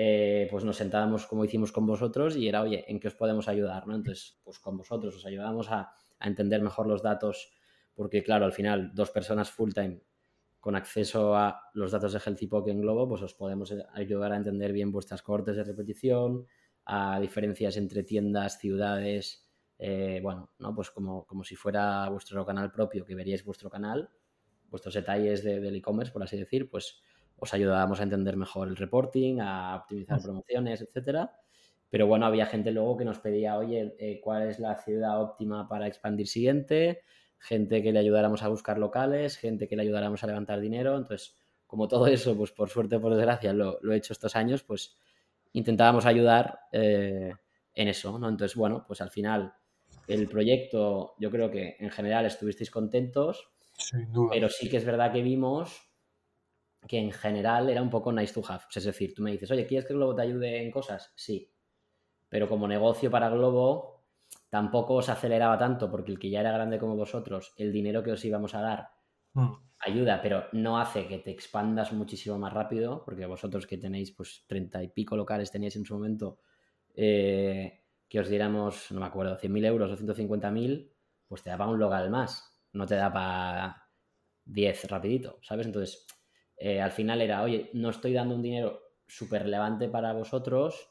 Eh, pues nos sentábamos como hicimos con vosotros y era, oye, ¿en qué os podemos ayudar? ¿no? Entonces, pues con vosotros os ayudamos a, a entender mejor los datos, porque claro, al final dos personas full time con acceso a los datos de Healthy Poke en Globo, pues os podemos ayudar a entender bien vuestras cortes de repetición, a diferencias entre tiendas, ciudades, eh, bueno, ¿no? Pues como, como, si fuera vuestro canal propio, que veríais vuestro canal, vuestros detalles del e-commerce, por así decir, pues os ayudábamos a entender mejor el reporting, a optimizar promociones, etcétera. Pero bueno, había gente luego que nos pedía, oye, eh, ¿cuál es la ciudad óptima para expandir siguiente? Gente que le ayudáramos a buscar locales, gente que le ayudáramos a levantar dinero. Entonces, como todo eso, pues por suerte o por desgracia, lo, he hecho estos años, pues intentábamos ayudar eh, en eso, ¿no? Entonces, bueno, pues al final el proyecto, yo creo que en general estuvisteis contentos, pero sí que es verdad que vimos que en general era un poco nice to have. Es decir, tú me dices, oye, ¿quieres que globo te ayude en cosas? Sí pero como negocio para Globo tampoco os aceleraba tanto porque el que ya era grande como vosotros, el dinero que os íbamos a dar mm. ayuda, pero no hace que te expandas muchísimo más rápido, porque vosotros que tenéis pues treinta y pico locales teníais en su momento, eh, que os diéramos, no me acuerdo, 100.000 euros o 150.000, pues te da para un local más, no te da para 10 rapidito, ¿sabes? Entonces, eh, al final era, oye, no estoy dando un dinero súper relevante para vosotros,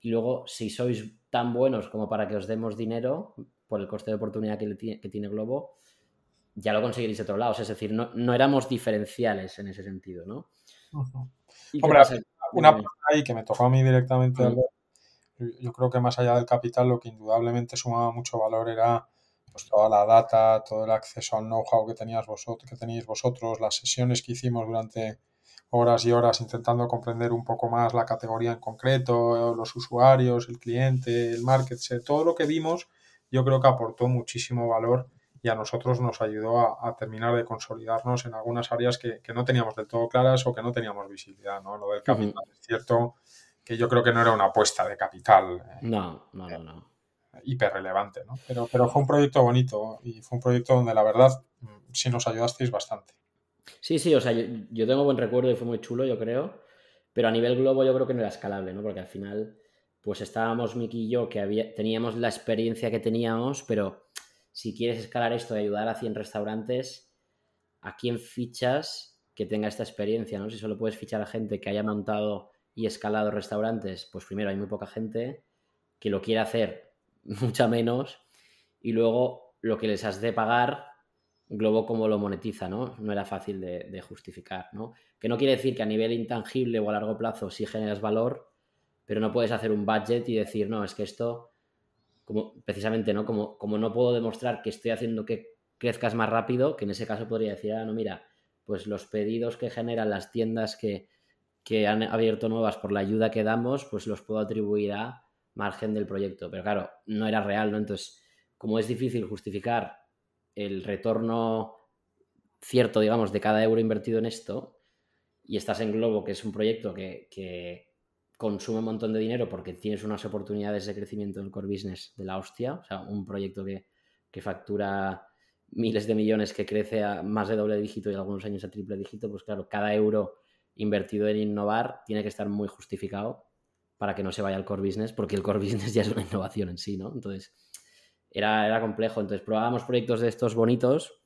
y luego, si sois tan buenos como para que os demos dinero por el coste de oportunidad que, tiene Globo, ya lo conseguiréis de otro lado. es decir, no, éramos diferenciales en ese sentido, ¿no? Hombre, una cosa ahí que me tocó a mí directamente yo creo que más allá del capital lo que indudablemente sumaba mucho valor era pues toda la data, todo el acceso al know-how que tenías vosotros, que teníais vosotros, las sesiones que hicimos durante horas y horas intentando comprender un poco más la categoría en concreto, los usuarios, el cliente, el market, todo lo que vimos, yo creo que aportó muchísimo valor y a nosotros nos ayudó a, terminar de consolidarnos en algunas áreas que, no teníamos del todo claras o que no teníamos visibilidad, ¿no? Lo del capital, es cierto que yo creo que no era una apuesta de capital. Eh, no, no, no, no. Hiper relevante, ¿no? Pero, pero fue un proyecto bonito y fue un proyecto donde la verdad mm, sí nos ayudasteis bastante. Sí, sí, o sea, yo, tengo buen recuerdo y fue muy chulo, yo creo, pero a nivel globo yo creo que no era escalable, ¿no? Porque al final, pues estábamos Miki y yo, que había, teníamos la experiencia que teníamos, pero si quieres escalar esto de ayudar a 100 restaurantes, ¿a quién fichas que tenga esta experiencia, ¿no? Si solo puedes fichar a gente que haya montado y escalado restaurantes, pues primero hay muy poca gente que lo quiere hacer, mucha menos, y luego lo que les has de pagar Globo como lo monetiza, ¿no? No era fácil de, justificar, ¿no? Que no quiere decir que a nivel intangible o a largo plazo sí generas valor, pero no puedes hacer un budget y decir, no, es que esto, como precisamente, ¿no? Como, como no puedo demostrar que estoy haciendo que crezcas más rápido, que en ese caso podría decir, ah, no, mira, pues los pedidos que generan las tiendas que, que han abierto nuevas por la ayuda que damos, pues los puedo atribuir a margen del proyecto. Pero claro, no era real, ¿no? Entonces, como es difícil justificar el retorno cierto, digamos, de cada euro invertido en esto, y estás en Globo, que es un proyecto que, consume un montón de dinero porque tienes unas oportunidades de crecimiento en el core business de la hostia, o sea, un proyecto que, factura miles de millones, que crece a más de doble dígito y algunos años a triple dígito, pues claro, cada euro invertido en innovar tiene que estar muy justificado para que no se vaya al core business, porque el core business ya es una innovación en sí, ¿no? Entonces, era, complejo. Entonces probábamos proyectos de estos bonitos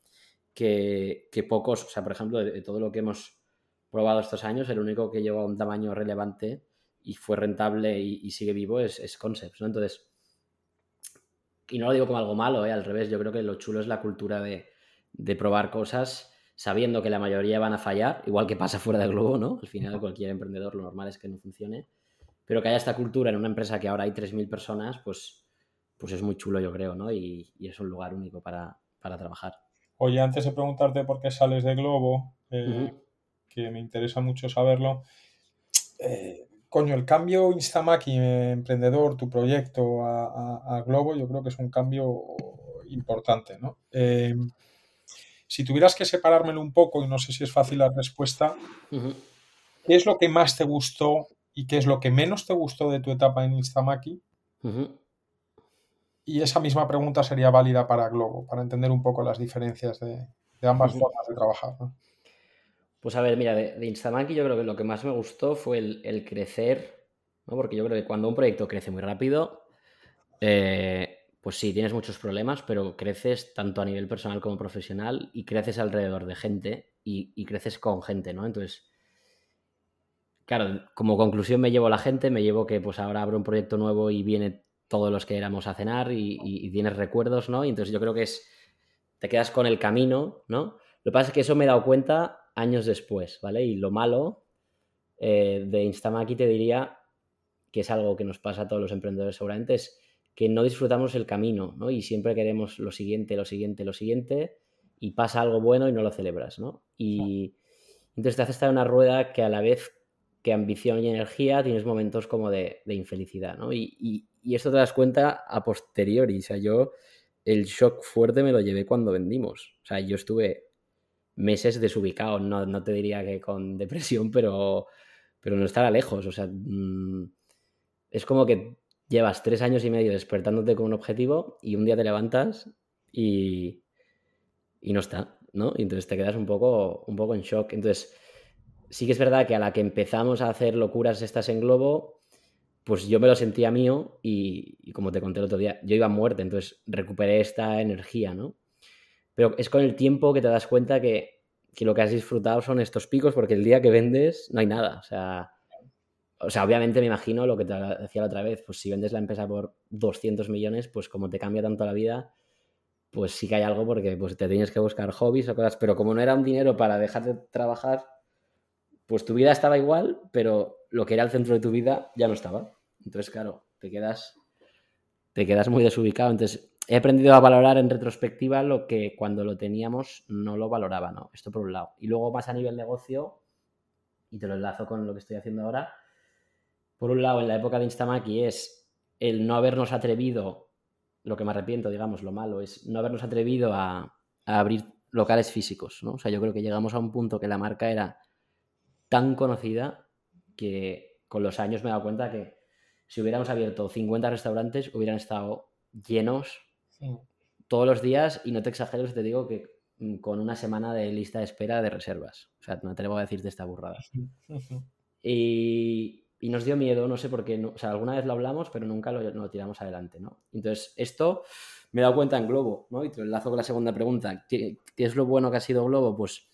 que, pocos, o sea, por ejemplo, de, todo lo que hemos probado estos años, el único que llegó a un tamaño relevante y fue rentable y, sigue vivo es, es, Concepts, ¿no? Entonces, y no lo digo como algo malo, ¿eh? al revés, yo creo que lo chulo es la cultura de, de probar cosas sabiendo que la mayoría van a fallar, igual que pasa fuera del globo, ¿no? Al final cualquier emprendedor lo normal es que no funcione, pero que haya esta cultura en una empresa que ahora hay 3.000 personas, pues pues es muy chulo, yo creo, ¿no? Y, es un lugar único para, trabajar. Oye, antes de preguntarte por qué sales de Globo, eh, que me interesa mucho saberlo, eh, coño, el cambio Instamaki, emprendedor, tu proyecto a, Globo, yo creo que es un cambio importante, ¿no? Eh, si tuvieras que separármelo un poco, y no sé si es fácil la respuesta, ¿qué es lo que más te gustó y qué es lo que menos te gustó de tu etapa en Instamaki? Y esa misma pregunta sería válida para Globo, para entender un poco las diferencias de, ambas formas de trabajar. Pues a ver, mira, de, de, yo creo que lo que más me gustó fue el, crecer, ¿no? porque yo creo que cuando un proyecto crece muy rápido, eh, pues sí, tienes muchos problemas, pero creces tanto a nivel personal como profesional y creces alrededor de gente y, y creces con gente, ¿no? Entonces, claro, como conclusión me llevo a la gente, me llevo que pues ahora abro un proyecto nuevo y viene todos los que éramos a cenar y, tienes recuerdos, ¿no? Y entonces yo creo que es, te quedas con el camino, ¿no? Lo que pasa es que eso me he dado cuenta años después, ¿vale? Y lo malo eh, de Instamaki te diría que es algo que nos pasa a todos los emprendedores seguramente, es que no disfrutamos el camino, ¿no? Y siempre queremos lo siguiente, lo siguiente, lo siguiente, y pasa algo bueno y no lo celebras, ¿no? Y entonces te hace estar en una rueda que a la vez que ambición y energía tienes momentos como de, infelicidad, ¿no? y, y esto te das cuenta a posteriori. O sea, yo el shock fuerte me lo llevé cuando vendimos. O sea, yo estuve meses desubicado. No, no te diría que con depresión, pero, pero no estará lejos. O sea, mm, es como que llevas tres años y medio despertándote con un objetivo y un día te levantas y, y no está, ¿no? Y entonces te quedas un poco, un poco en shock. Entonces, sí que es verdad que a la que empezamos a hacer locuras estas en Globo, pues yo me lo sentía mío y, como te conté el otro día, yo iba a muerte, entonces recuperé esta energía, ¿no? Pero es con el tiempo que te das cuenta que, que, lo que has disfrutado son estos picos, porque el día que vendes no hay nada. O sea, o sea, obviamente me imagino lo que te decía la otra vez, pues si vendes la empresa por 200 millones, pues como te cambia tanto la vida, pues sí que hay algo porque pues, te tienes que buscar hobbies o cosas, pero como no era un dinero para dejar de trabajar, pues tu vida estaba igual, pero lo que era el centro de tu vida ya no estaba. Entonces, claro, te quedas, te quedas muy desubicado. Entonces, he aprendido a valorar en retrospectiva lo que cuando lo teníamos no lo valoraba, ¿no? Esto por un lado. Y luego más a nivel negocio, y te lo enlazo con lo que estoy haciendo ahora, por un lado, en la época de Instamaki es el no habernos atrevido, lo que me arrepiento, digamos, lo malo, es no habernos atrevido a, abrir locales físicos, ¿no? O sea, yo creo que llegamos a un punto que la marca era tan conocida que con los años me he dado cuenta que si hubiéramos abierto 50 restaurantes hubieran estado llenos todos los días y no te exagero si te digo que mm, con una semana de lista de espera de reservas. O sea, no atrevo a decirte esta burrada. Y, y nos dio miedo, no sé por qué, o sea, alguna vez lo hablamos, pero nunca lo, tiramos adelante, ¿no? Entonces, esto me he dado cuenta en Globo, ¿no? Y te enlazo con la segunda pregunta. ¿Qué, es lo bueno que ha sido Globo? Pues,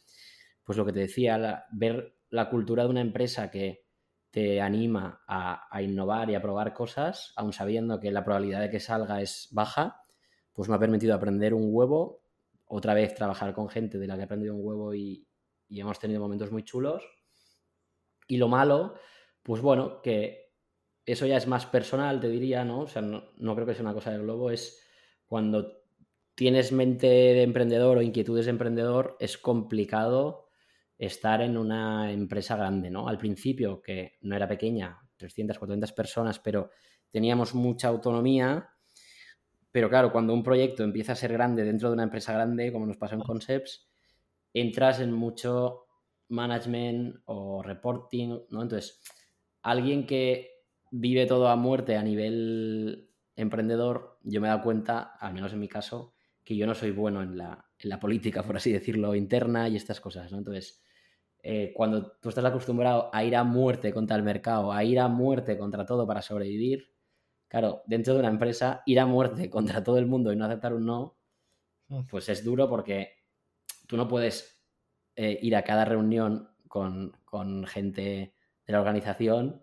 pues lo que te decía, ver la cultura de una empresa que te anima a, innovar y a probar cosas, aun sabiendo que la probabilidad de que salga es baja, pues me ha permitido aprender un huevo, otra vez trabajar con gente de la que he aprendido un huevo y, y hemos tenido momentos muy chulos. Y lo malo, pues bueno, que eso ya es más personal, te diría, ¿no? O sea, no, creo que sea una cosa de globo, es cuando tienes mente de emprendedor o inquietudes de emprendedor, es complicado estar en una empresa grande, ¿no? Al principio, que no era pequeña, 300, 400 personas, pero teníamos mucha autonomía. Pero claro, cuando un proyecto empieza a ser grande dentro de una empresa grande, como nos pasó en Concepts, entras en mucho management o reporting, ¿no? Entonces, alguien que vive todo a muerte a nivel emprendedor, yo me he dado cuenta, al menos en mi caso, que yo no soy bueno en la, política, por así decirlo, interna y estas cosas, ¿no? Entonces, eh, cuando tú estás acostumbrado a ir a muerte contra el mercado, a ir a muerte contra todo para sobrevivir, claro, dentro de una empresa, ir a muerte contra todo el mundo y no aceptar un no, mm. pues es duro porque tú no puedes eh, ir a cada reunión con, con gente la organización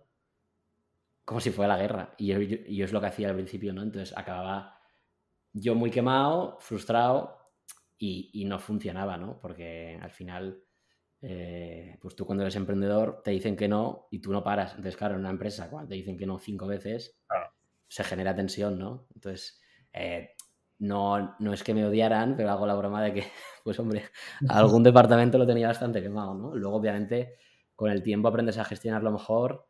como si fuera la guerra. Y yo, es lo que hacía al principio, ¿no? Entonces acababa yo muy quemado, frustrado y, no funcionaba, ¿no? Porque al final, eh, pues tú cuando eres emprendedor te dicen que no y tú no paras. Entonces, claro, en una empresa, cuando te dicen que no cinco veces, se genera tensión, ¿no? Entonces, eh, no, no es que me odiaran, pero hago la broma de que, pues hombre, algún departamento lo tenía bastante quemado, ¿no? Luego, obviamente, con el tiempo aprendes a gestionarlo mejor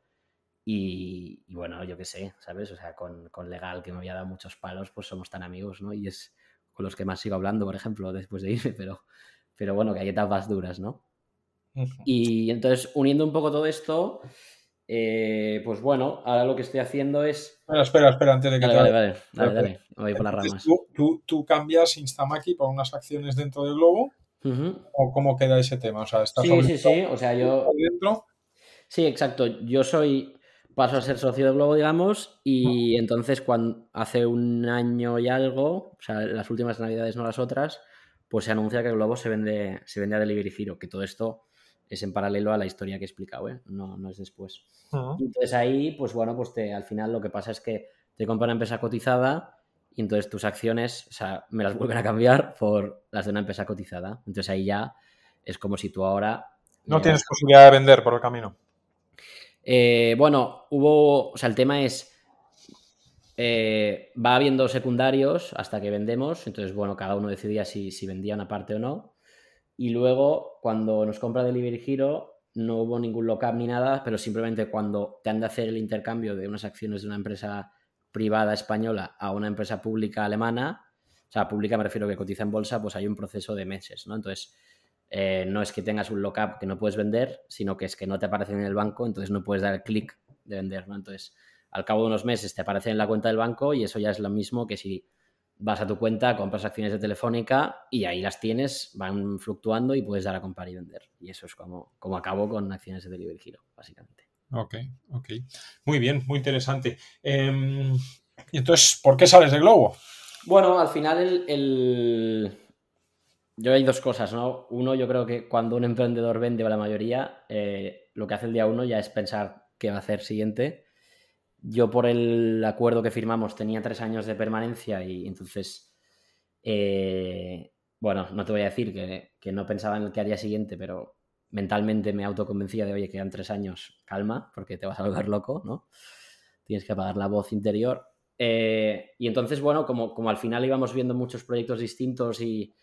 y, bueno, yo qué sé, ¿sabes? O sea, con, Legal, que me había dado muchos palos, pues somos tan amigos, ¿no? Y es con los que más sigo hablando, por ejemplo, después de irme, pero, pero bueno, que hay etapas duras, ¿no? Y entonces, uniendo un poco todo esto, eh, pues bueno, ahora lo que estoy haciendo es. Bueno, espera, espera, antes de que Vale, vale, vale, dale, voy por las ramas. Tú, tú, cambias Instamaki por unas acciones dentro del Globo ¿O cómo queda ese tema? O sea, ¿estás sí, sí, sí. O sea, yo. Dentro? Sí, exacto. Yo soy. Paso a ser socio de Globo, digamos, y entonces cuando hace un año y algo, o sea, las últimas navidades, no las otras, pues se anuncia que Globo se vende, se vende a Delivery Hero, que todo esto es en paralelo a la historia que he explicado, ¿eh? no, no es después. Entonces ahí, pues bueno, pues te, al final lo que pasa es que te compra una empresa cotizada y entonces tus acciones, o sea, me las vuelven a cambiar por las de una empresa cotizada. Entonces ahí ya es como si tú ahora... No tienes posibilidad de vender por el camino. Eh, bueno, hubo, o sea, el tema es, eh, va habiendo secundarios hasta que vendemos, entonces, bueno, cada uno decidía si, si vendía una parte o no. Y luego, cuando nos compra Delivery Hero, no hubo ningún lockup ni nada, pero simplemente cuando te han de hacer el intercambio de unas acciones de una empresa privada española a una empresa pública alemana, o sea, pública me refiero que cotiza en bolsa, pues hay un proceso de meses, ¿no? Entonces, eh, no es que tengas un lockup que no puedes vender, sino que es que no te aparece en el banco, entonces no puedes dar el clic de vender, ¿no? Entonces, al cabo de unos meses te aparece en la cuenta del banco y eso ya es lo mismo que si vas a tu cuenta, compras acciones de Telefónica y ahí las tienes, van fluctuando y puedes dar a comprar y vender. Y eso es como, como acabo con acciones de Delivery Hero, básicamente. Ok, ok. Muy bien, muy interesante. Em, y entonces, ¿por qué sales de Globo? Bueno, al final el, Yo hay dos cosas, ¿no? Uno, yo creo que cuando un emprendedor vende, o la mayoría, eh, lo que hace el día uno ya es pensar qué va a hacer siguiente. Yo por el acuerdo que firmamos tenía tres años de permanencia y entonces, eh, bueno, no te voy a decir que, que no pensaba en el que haría siguiente, pero mentalmente me autoconvencía de, oye, quedan tres años, calma, porque te vas a volver loco, ¿no? tienes que apagar la voz interior. Eh, y entonces, bueno, como, como al final íbamos viendo muchos proyectos distintos y,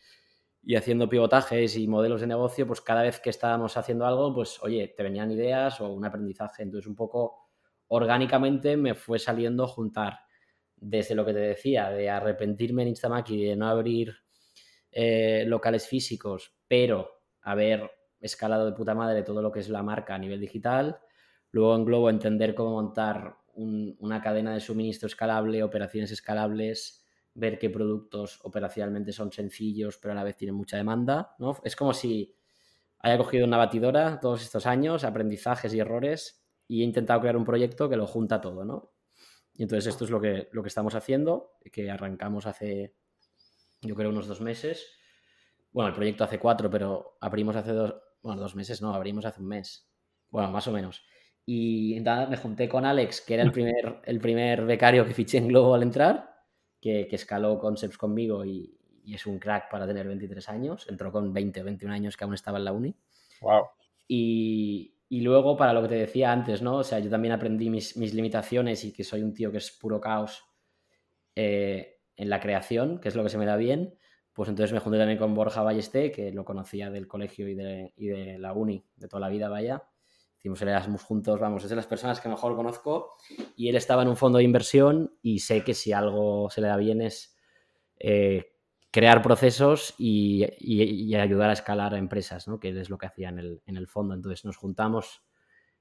y haciendo pivotajes y modelos de negocio, pues cada vez que estábamos haciendo algo, pues oye, te venían ideas o un aprendizaje. Entonces, un poco orgánicamente me fue saliendo juntar desde lo que te decía, de arrepentirme en Instamaki de no abrir eh, locales físicos, pero haber escalado de puta madre todo lo que es la marca a nivel digital. Luego en Globo entender cómo montar una cadena de suministro escalable, operaciones escalables, ver qué productos operacionalmente son sencillos, pero a la vez tienen mucha demanda. ¿no? Es como si haya cogido una batidora todos estos años, aprendizajes y errores, y he intentado crear un proyecto que lo junta todo, ¿no? Y entonces esto es lo que, lo que estamos haciendo, que arrancamos hace, yo creo, unos dos meses. Bueno, el proyecto hace cuatro, pero abrimos hace dos, bueno, dos meses, no, abrimos hace un mes. Bueno, más o menos. Y nada, me junté con Alex, que era el primer, el primer becario que fiché en Globo al entrar, que, que escaló Concepts conmigo y, y, es un crack para tener 23 años. Entró con 20 o 21 años que aún estaba en la uni. Wow. Y, y luego, para lo que te decía antes, ¿no? O sea, yo también aprendí mis, limitaciones y que soy un tío que es puro caos eh, en la creación, que es lo que se me da bien. Pues entonces me junté también con Borja Ballesté, que lo conocía del colegio y de, y de la uni, de toda la vida, vaya. Hicimos el Erasmus juntos, vamos, es de las personas que mejor conozco. Y él estaba en un fondo de inversión y sé que si algo se le da bien es eh, crear procesos y, ayudar a escalar a empresas, que es lo que hacía en el, fondo. Entonces nos juntamos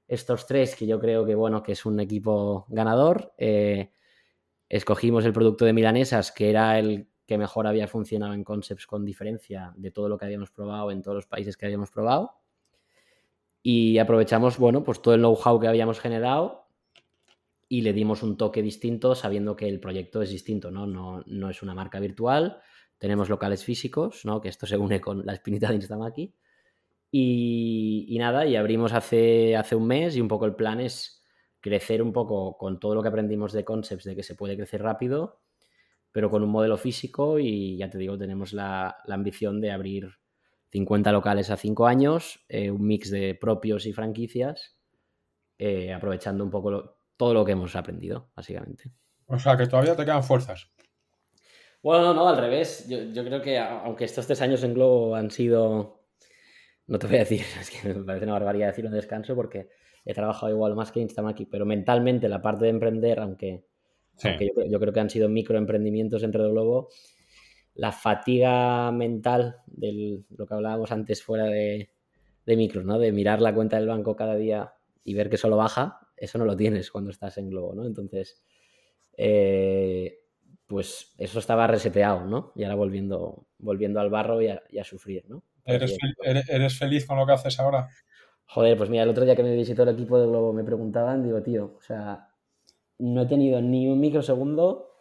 estos tres, que yo creo que, bueno, que es un equipo ganador. Eh, escogimos el producto de Milanesas, que era el que mejor había funcionado en Concepts con diferencia de todo lo que habíamos probado en todos los países que habíamos probado. Y aprovechamos, bueno, pues todo el know-how que habíamos generado y le dimos un toque distinto sabiendo que el proyecto es distinto, no es una marca virtual, tenemos locales físicos, ¿no? que esto se une con la espinita de Instamaki. Y, y, nada, y abrimos hace, hace un mes y un poco el plan es crecer un poco con todo lo que aprendimos de Concepts, de que se puede crecer rápido, pero con un modelo físico y ya te digo, tenemos la, ambición de abrir 50 locales a 5 años, eh, un mix de propios y franquicias, eh, aprovechando un poco todo lo que hemos aprendido, básicamente. O sea, que todavía te quedan fuerzas. Bueno, no, no, al revés. Yo, yo, creo que aunque estos tres años en Globo han sido, no te voy a decir, es que me parece una barbaridad decir un descanso porque he trabajado igual más que Instamaki, pero mentalmente la parte de emprender, aunque, sí. aunque yo, yo, creo que han sido microemprendimientos dentro de Globo, la fatiga mental de lo que hablábamos antes fuera de, de micro, ¿no? De mirar la cuenta del banco cada día y ver que solo baja, eso no lo tienes cuando estás en Globo, ¿no? Entonces, eh, pues eso estaba reseteado, ¿no? Y ahora volviendo, volviendo al barro y a, y a sufrir, ¿no? ¿Eres, ¿Eres, ¿Eres, feliz con lo que haces ahora? Joder, pues mira, el otro día que me visitó el equipo de Globo me preguntaban, digo, tío, o sea, no he tenido ni un microsegundo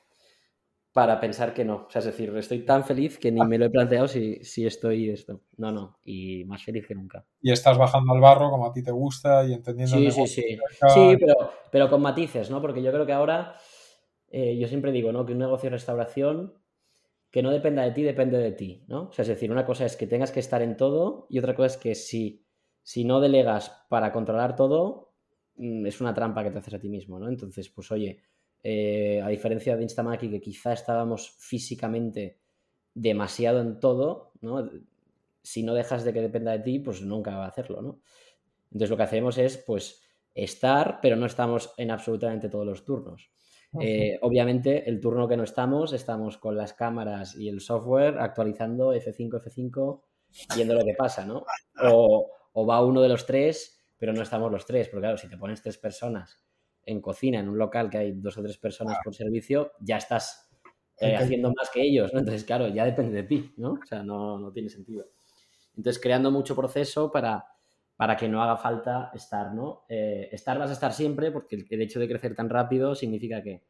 para pensar que no. O sea, es decir, estoy tan feliz que ni me lo he planteado si, si estoy esto. No, no, y más feliz que nunca. Y estás bajando al barro como a ti te gusta y entendiendo... Sí, sí, sí. Sí, pero, pero con matices, ¿no? Porque yo creo que ahora eh, yo siempre digo, ¿no? Que un negocio de restauración que no dependa de ti, depende de ti, ¿no? O sea, es decir, una cosa es que tengas que estar en todo y otra cosa es que si, si no delegas para controlar todo, mm, es una trampa que te haces a ti mismo, ¿no? Entonces, pues oye, eh, a diferencia de Instamaki, que quizá estábamos físicamente demasiado en todo, ¿no? Si no dejas de que dependa de ti, pues nunca va a hacerlo, ¿no? Entonces lo que hacemos es, pues, estar, pero no estamos en absolutamente todos los turnos. Eh, obviamente, el turno que no estamos, estamos con las cámaras y el software actualizando F5, F5, viendo lo que pasa, ¿no? O, o, va uno de los tres, pero no estamos los tres, porque claro, si te pones tres personas en cocina, en un local que hay dos o tres personas por servicio, ya estás eh, haciendo más que ellos, ¿no? Entonces, claro, ya depende de ti, ¿no? O sea, no, no tiene sentido. Entonces, creando mucho proceso para, para que no haga falta estar, ¿no? Eh, estar vas a estar siempre porque el, hecho de crecer tan rápido significa que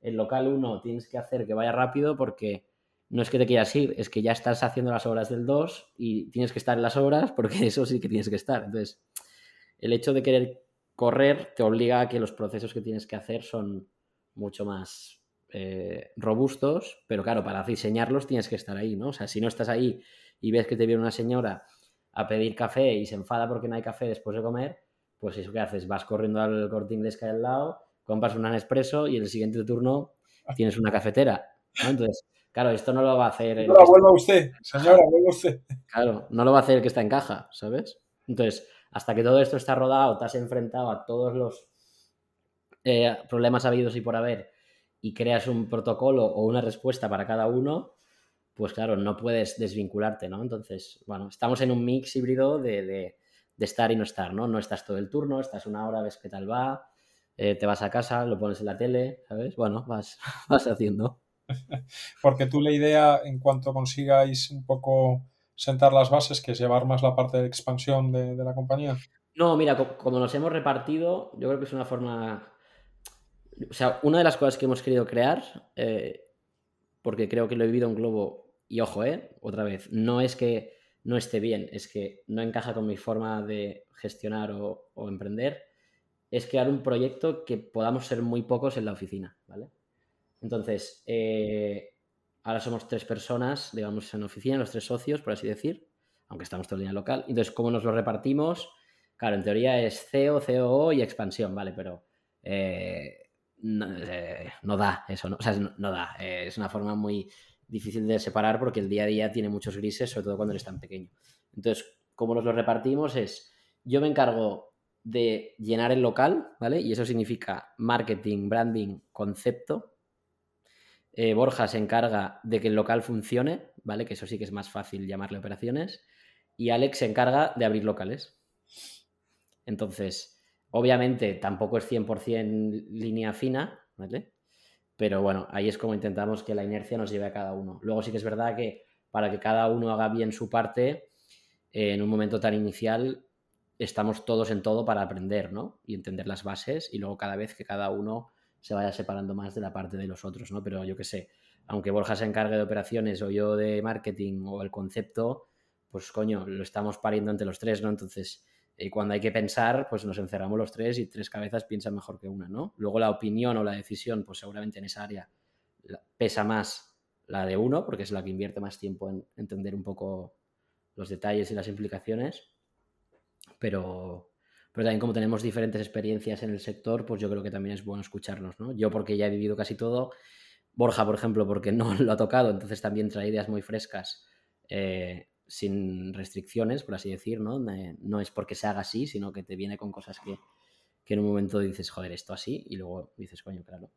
el local 1 tienes que hacer que vaya rápido porque no es que te quieras ir, es que ya estás haciendo las obras del 2 y tienes que estar en las obras porque eso sí que tienes que estar. Entonces, el hecho de querer correr te obliga a que los procesos que tienes que hacer son mucho más eh, robustos, pero claro, para diseñarlos tienes que estar ahí, ¿no? O sea, si no estás ahí y ves que te viene una señora a pedir café y se enfada porque no hay café después de comer, pues eso que haces, vas corriendo al corte inglés que hay al lado, compras un Nespresso y en el siguiente turno tienes una cafetera. Entonces, claro, esto no lo va a hacer. Señora, vuelva usted, señora, vuelva usted. Claro, no lo va a hacer el que está en caja, ¿sabes? Entonces, hasta que todo esto está rodado, te has enfrentado a todos los eh, problemas habidos y por haber y creas un protocolo o una respuesta para cada uno, pues claro, no puedes desvincularte, ¿no? Entonces, bueno, estamos en un mix híbrido de, estar y no estar, ¿no? No estás todo el turno, estás una hora, ves qué tal va, eh, te vas a casa, lo pones en la tele, ¿sabes? Bueno, vas, vas haciendo. Porque tú la idea, en cuanto consigáis un poco sentar las bases, que es llevar más la parte de expansión de, la compañía. No, mira, como nos hemos repartido, yo creo que es una forma... O sea, una de las cosas que hemos querido crear, eh, porque creo que lo he vivido en Globo y ojo, ¿eh? Otra vez, no es que no esté bien, es que no encaja con mi forma de gestionar o, emprender, es crear un proyecto que podamos ser muy pocos en la oficina, ¿vale? Entonces, eh, ahora somos tres personas, digamos, en oficina, los tres socios, por así decir, aunque estamos todo el día local. Entonces, ¿cómo nos lo repartimos? Claro, en teoría es CEO, COO y expansión, ¿vale? Pero eh, eh, no, da eso, ¿no? O sea, no da. es una forma muy difícil de separar porque el día a día tiene muchos grises, sobre todo cuando eres tan pequeño. Entonces, como nos lo repartimos es, yo me encargo de llenar el local, ¿vale? Y eso significa marketing, branding, concepto. Eh, Borja se encarga de que el local funcione, ¿vale? Que eso sí que es más fácil llamarle operaciones. Y Alex se encarga de abrir locales. Entonces, obviamente tampoco es 100% línea fina, ¿vale? Pero bueno, ahí es como intentamos que la inercia nos lleve a cada uno. Luego sí que es verdad que para que cada uno haga bien su parte, eh, en un momento tan inicial estamos todos en todo para aprender, ¿no? Y entender las bases y luego cada vez que cada uno se vaya separando más de la parte de los otros, ¿no? Pero yo qué sé, aunque Borja se encargue de operaciones o yo de marketing o el concepto, pues coño, lo estamos pariendo entre los tres, ¿no? Entonces, y cuando hay que pensar, pues nos encerramos los tres y tres cabezas piensan mejor que una, ¿no? Luego la opinión o la decisión, pues seguramente en esa área pesa más la de uno, porque es la que invierte más tiempo en entender un poco los detalles y las implicaciones. Pero, pero también como tenemos diferentes experiencias en el sector, pues yo creo que también es bueno escucharnos, ¿no? Yo porque ya he vivido casi todo, Borja, por ejemplo, porque no lo ha tocado, entonces también trae ideas muy frescas. Eh, sin restricciones, por así decir, ¿no? no es porque se haga así, sino que te viene con cosas que, en un momento dices, joder, esto así, y luego dices, coño, claro.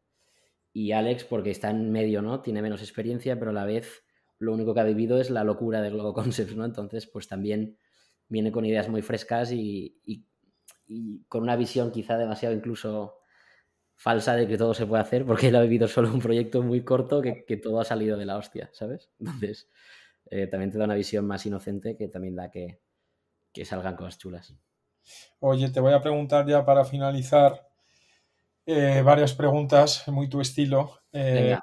Y Alex, porque está en medio, ¿no? Tiene menos experiencia, pero a la vez lo único que ha vivido es la locura de Globo Concepts, ¿no? Entonces, pues también viene con ideas muy frescas y, con una visión quizá demasiado incluso falsa de que todo se puede hacer, porque él ha vivido solo un proyecto muy corto que, que todo ha salido de la hostia, ¿sabes? Entonces, eh, también te da una visión más inocente que también da que, salgan cosas chulas. Oye, te voy a preguntar ya para finalizar eh, varias preguntas, muy tu estilo. Eh,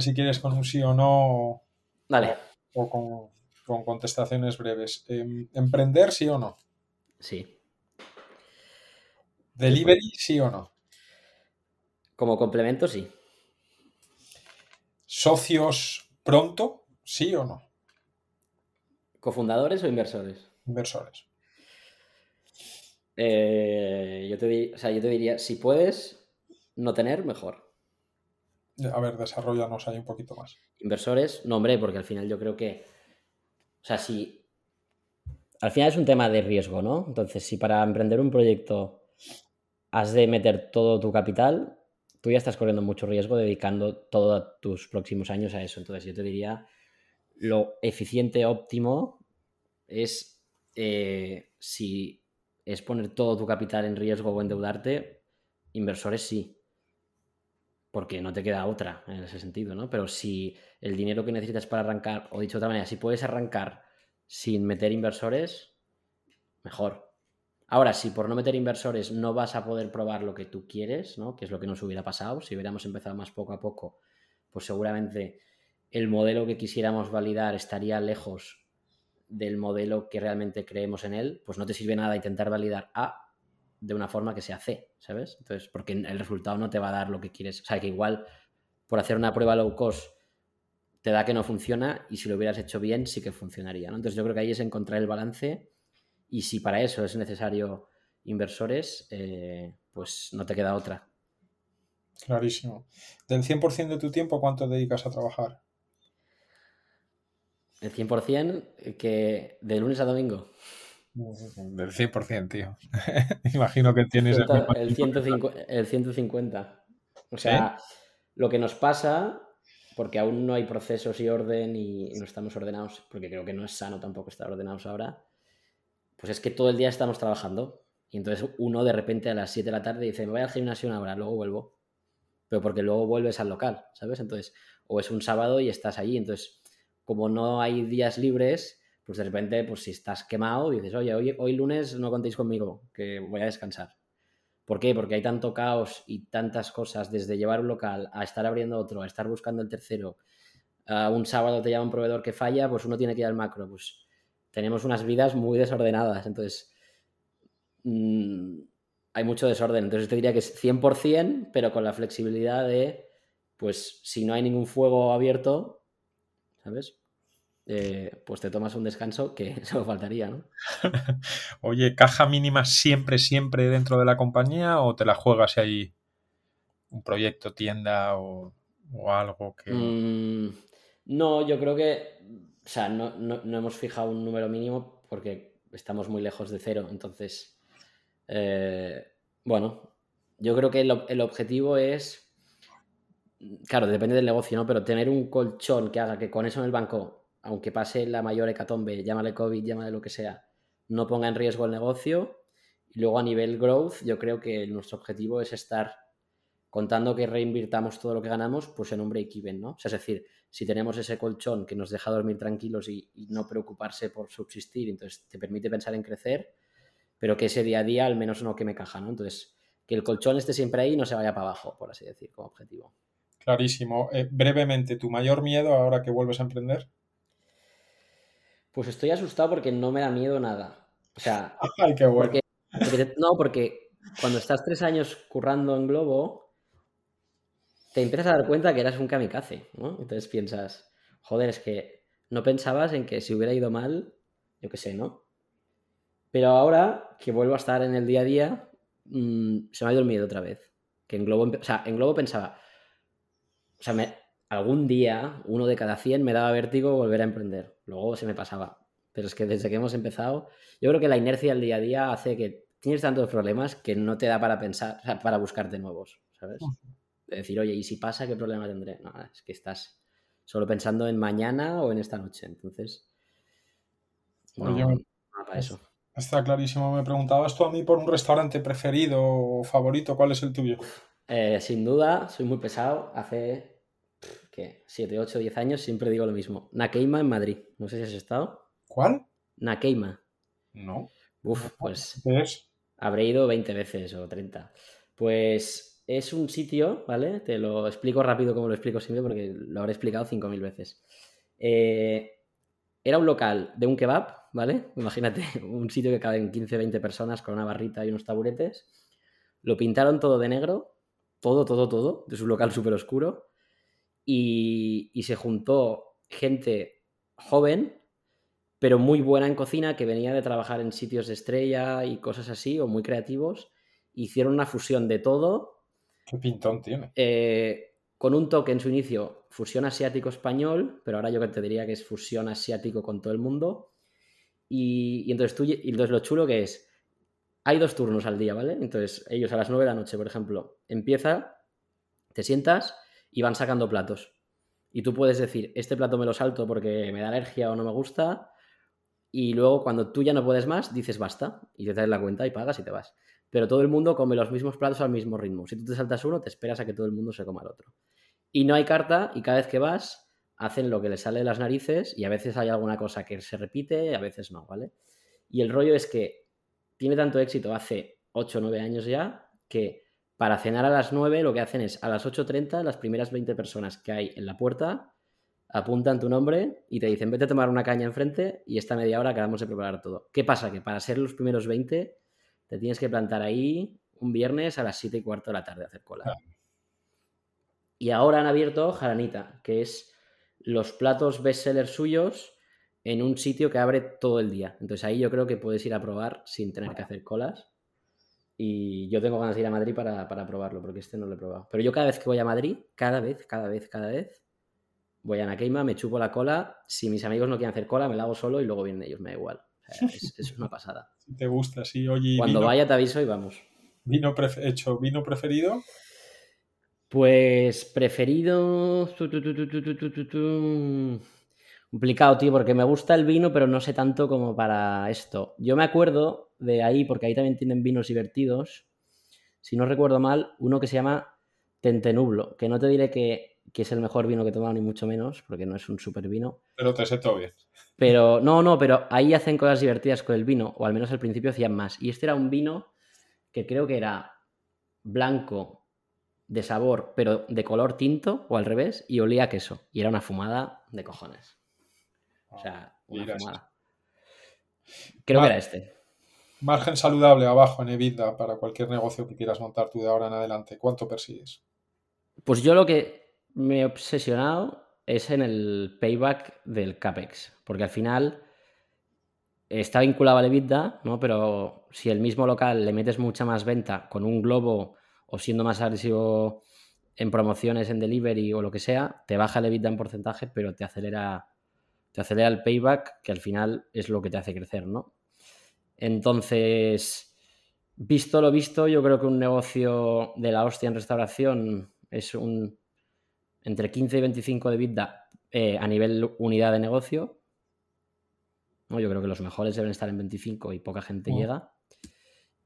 si quieres con un sí o no. Dale. O con, contestaciones breves. Em, ¿Emprender sí o no? Sí. ¿Delivery sí o no? Como complemento, sí. ¿Socios pronto? ¿Sí o no? ¿Cofundadores o inversores? Inversores. Eh, yo, te, o sea, yo te diría, si puedes no tener, mejor. A ver, desarrollanos ahí un poquito más. Inversores, no, hombre, porque al final yo creo que. O sea, si. Al final es un tema de riesgo, ¿no? Entonces, si para emprender un proyecto has de meter todo tu capital, tú ya estás corriendo mucho riesgo dedicando todos tus próximos años a eso. Entonces, yo te diría lo eficiente óptimo es eh, si es poner todo tu capital en riesgo o endeudarte, inversores sí. Porque no te queda otra en ese sentido, ¿no? Pero si el dinero que necesitas para arrancar, o dicho de otra manera, si puedes arrancar sin meter inversores, mejor. Ahora, si por no meter inversores no vas a poder probar lo que tú quieres, ¿no? Que es lo que nos hubiera pasado, si hubiéramos empezado más poco a poco, pues seguramente el modelo que quisiéramos validar estaría lejos del modelo que realmente creemos en él, pues no te sirve nada intentar validar A de una forma que sea C, ¿sabes? Entonces, porque el resultado no te va a dar lo que quieres. O sea, que igual por hacer una prueba low cost te da que no funciona y si lo hubieras hecho bien sí que funcionaría. Entonces yo creo que ahí es encontrar el balance y si para eso es necesario inversores, eh, pues no te queda otra. Clarísimo. Del 100% de tu tiempo, ¿cuánto dedicas a trabajar? El 100% que de lunes a domingo. Del 100%, tío. Imagino que tienes el, el, 150, el 150. O sea, lo que nos pasa, porque aún no hay procesos y orden y no estamos ordenados, porque creo que no es sano tampoco estar ordenados ahora, pues es que todo el día estamos trabajando. Y entonces uno de repente a las 7 de la tarde dice, me voy al gimnasio una hora, luego vuelvo. Pero porque luego vuelves al local, ¿sabes? Entonces, o es un sábado y estás allí. Entonces, como no hay días libres, pues de repente, pues si estás quemado, dices, oye, hoy, hoy lunes no contéis conmigo, que voy a descansar. ¿Por qué? Porque hay tanto caos y tantas cosas, desde llevar un local a estar abriendo otro, a estar buscando el tercero. A un sábado te llama un proveedor que falla, pues uno tiene que ir al macro. Pues tenemos unas vidas muy desordenadas. Entonces, mmm, hay mucho desorden. Entonces, te diría que es 100%, pero con la flexibilidad de, pues, si no hay ningún fuego abierto, ¿sabes? Eh, pues te tomas un descanso que solo faltaría, ¿no? Oye, ¿caja mínima siempre, siempre dentro de la compañía o te la juegas si hay un proyecto, tienda o, algo que... Mm, no, yo creo que, o sea, no, hemos fijado un número mínimo porque estamos muy lejos de cero, entonces, eh, bueno, yo creo que el, el objetivo es, claro, depende del negocio, ¿no? Pero tener un colchón que haga que con eso en el banco aunque pase la mayor hecatombe, llámale COVID, llámale lo que sea, no ponga en riesgo el negocio. Y luego a nivel growth, yo creo que nuestro objetivo es estar contando que reinvirtamos todo lo que ganamos, pues en un break-even, ¿no? es decir, si tenemos ese colchón que nos deja dormir tranquilos y, no preocuparse por subsistir, entonces te permite pensar en crecer, pero que ese día a día al menos no queme caja, ¿no? Entonces, que el colchón esté siempre ahí y no se vaya para abajo, por así decir, como objetivo. Clarísimo. Eh, brevemente, ¿tu mayor miedo ahora que vuelves a emprender? Pues estoy asustado porque no me da miedo nada. O sea, Ay, qué bueno. no, porque cuando estás tres años currando en Globo, te empiezas a dar cuenta que eras un kamikaze, ¿no? Entonces piensas, joder, es que no pensabas en que si hubiera ido mal, yo qué sé, ¿no? Pero ahora que vuelvo a estar en el día a día, mm, se me ha ido el miedo otra vez. Que en Globo, o sea, en Globo pensaba, o sea, me, algún día, uno de cada 100, me daba vértigo volver a emprender. Luego se me pasaba. Pero es que desde que hemos empezado, yo creo que la inercia del día a día hace que tienes tantos problemas que no te da para pensar, para buscarte nuevos, ¿sabes? decir, oye, ¿y si pasa, qué problema tendré? No, es que estás solo pensando en mañana o en esta noche. Entonces, no, para eso. Está clarísimo. Me preguntabas tú a mí por un restaurante preferido o favorito. ¿Cuál es el tuyo? Eh, sin duda, soy muy pesado. Hace 7, 8, 10 años siempre digo lo mismo. Nakeima en Madrid. No sé si has estado. ¿Cuál? Nakeima. No. Uf, pues. es? Habré ido 20 veces o 30. Pues es un sitio, ¿vale? Te lo explico rápido como lo explico siempre porque lo habré explicado 5.000 veces. Eh, era un local de un kebab, ¿vale? Imagínate, un sitio que caben 15, 20 personas con una barrita y unos taburetes. Lo pintaron todo de negro, todo, todo, todo. Es un local súper oscuro y, se juntó gente joven, pero muy buena en cocina, que venía de trabajar en sitios de estrella y cosas así, o muy creativos. Hicieron una fusión de todo. ¿Qué pintón tiene? Eh, con un toque en su inicio, fusión asiático-español, pero ahora yo te diría que es fusión asiático con todo el mundo. Y, entonces, tú, y entonces lo chulo que es, hay dos turnos al día, ¿vale? Entonces ellos a las 9 de la noche, por ejemplo, empieza, te sientas y van sacando platos. Y tú puedes decir, este plato me lo salto porque me da alergia o no me gusta. Y luego cuando tú ya no puedes más, dices basta. Y te traes la cuenta y pagas y te vas. Pero todo el mundo come los mismos platos al mismo ritmo. Si tú te saltas uno, te esperas a que todo el mundo se coma el otro. Y no hay carta y cada vez que vas, hacen lo que les sale de las narices y a veces hay alguna cosa que se repite a veces no, ¿vale? Y el rollo es que tiene tanto éxito hace 8 o 9 años ya que para cenar a las 9 lo que hacen es a las 8.30 las primeras 20 personas que hay en la puerta apuntan tu nombre y te dicen vete a tomar una caña enfrente y esta media hora acabamos de preparar todo. ¿Qué pasa? Que para ser los primeros 20 te tienes que plantar ahí un viernes a las 7 y cuarto de la tarde a hacer cola. Y ahora han abierto Jaranita, que es los platos bestsellers suyos en un sitio que abre todo el día. Entonces ahí yo creo que puedes ir a probar sin tener que hacer colas Y yo tengo ganas de ir a Madrid para, para, probarlo, porque este no lo he probado. Pero yo cada vez que voy a Madrid, cada vez, cada vez, cada vez, voy a Nakeima, me chupo la cola. Si mis amigos no quieren hacer cola, me la hago solo y luego vienen ellos, me da igual. es, una pasada. te gusta, sí. Oye, Cuando vaya te aviso y vamos. ¿Vino hecho vino preferido? Pues preferido. Complicado, tío, porque me gusta el vino, pero no sé tanto como para esto. Yo me acuerdo de ahí, porque ahí también tienen vinos divertidos. Si no recuerdo mal, uno que se llama Tentenublo, que no te diré que, es el mejor vino que he tomado, ni mucho menos, porque no es un super vino. Pero te sé todo bien. Pero no, no, pero ahí hacen cosas divertidas con el vino, o al menos al principio hacían más. Y este era un vino que creo que era blanco de sabor, pero de color tinto, o al revés, y olía a queso. Y era una fumada de cojones. O sea, una fumada. Creo que era este. Margen saludable abajo en EBITDA para cualquier negocio que quieras montar tú de ahora en adelante. ¿Cuánto persigues? Pues yo lo que me he obsesionado es en el payback del CAPEX. Porque al final está vinculado al EBITDA, ¿no? Pero si el mismo local le metes mucha más venta con un globo o siendo más agresivo en promociones, en delivery o lo que sea, te baja el EBITDA en porcentaje, pero te acelera te acelera el payback, que al final es lo que te hace crecer, ¿no? Entonces, visto lo visto, yo creo que un negocio de la hostia en restauración es un entre 15 y 25 de vida eh, a nivel unidad de negocio. ¿no? Yo creo que los mejores deben estar en 25 y poca gente llega.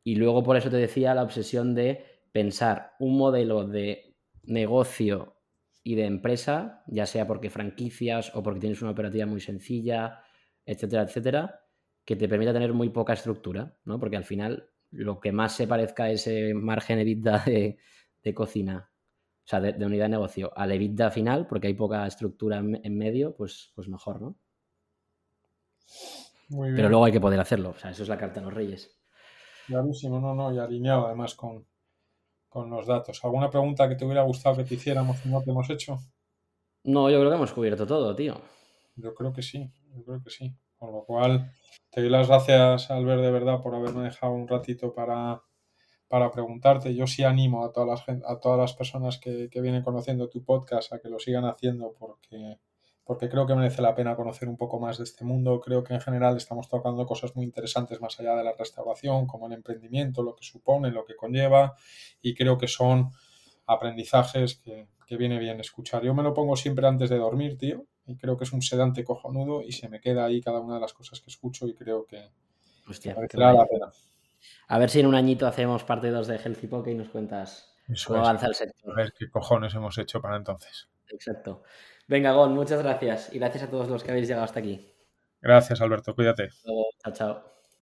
Y luego por eso te decía la obsesión de pensar un modelo de negocio y de empresa, ya sea porque franquicias o porque tienes una operativa muy sencilla, etcétera, etcétera, que te permita tener muy poca estructura, ¿no? Porque al final lo que más se parezca a ese margen EBITDA de, de cocina, o sea, de, unidad de negocio, al EBITDA final, porque hay poca estructura en, medio, pues, pues mejor, ¿no? Muy bien. Pero luego hay que poder hacerlo, o sea, eso es la carta de los reyes. Clarísimo, no, no, y alineado además con, con los datos. ¿Alguna pregunta que te hubiera gustado que te hiciéramos no te hemos hecho? No, yo creo que hemos cubierto todo, tío. Yo creo que sí, yo creo que sí. Con lo cual, te doy las gracias, Albert, de verdad, por haberme dejado un ratito para, para preguntarte. Yo sí animo a todas las, a todas las personas que, que vienen conociendo tu podcast a que lo sigan haciendo porque porque creo que merece la pena conocer un poco más de este mundo. Creo que en general estamos tocando cosas muy interesantes más allá de la restauración, como el emprendimiento, lo que supone, lo que conlleva, y creo que son aprendizajes que, viene bien escuchar. Yo me lo pongo siempre antes de dormir, tío, y creo que es un sedante cojonudo y se me queda ahí cada una de las cosas que escucho y creo que Hostia, la pena. A ver si en un añito hacemos parte 2 de Healthy Poke y nos cuentas cómo avanza el sector. A ver qué cojones hemos hecho para entonces. Exacto. Venga, Gon, muchas gracias. Y gracias a todos los que habéis llegado hasta aquí. Gracias, Alberto. Cuídate. Chao, chao.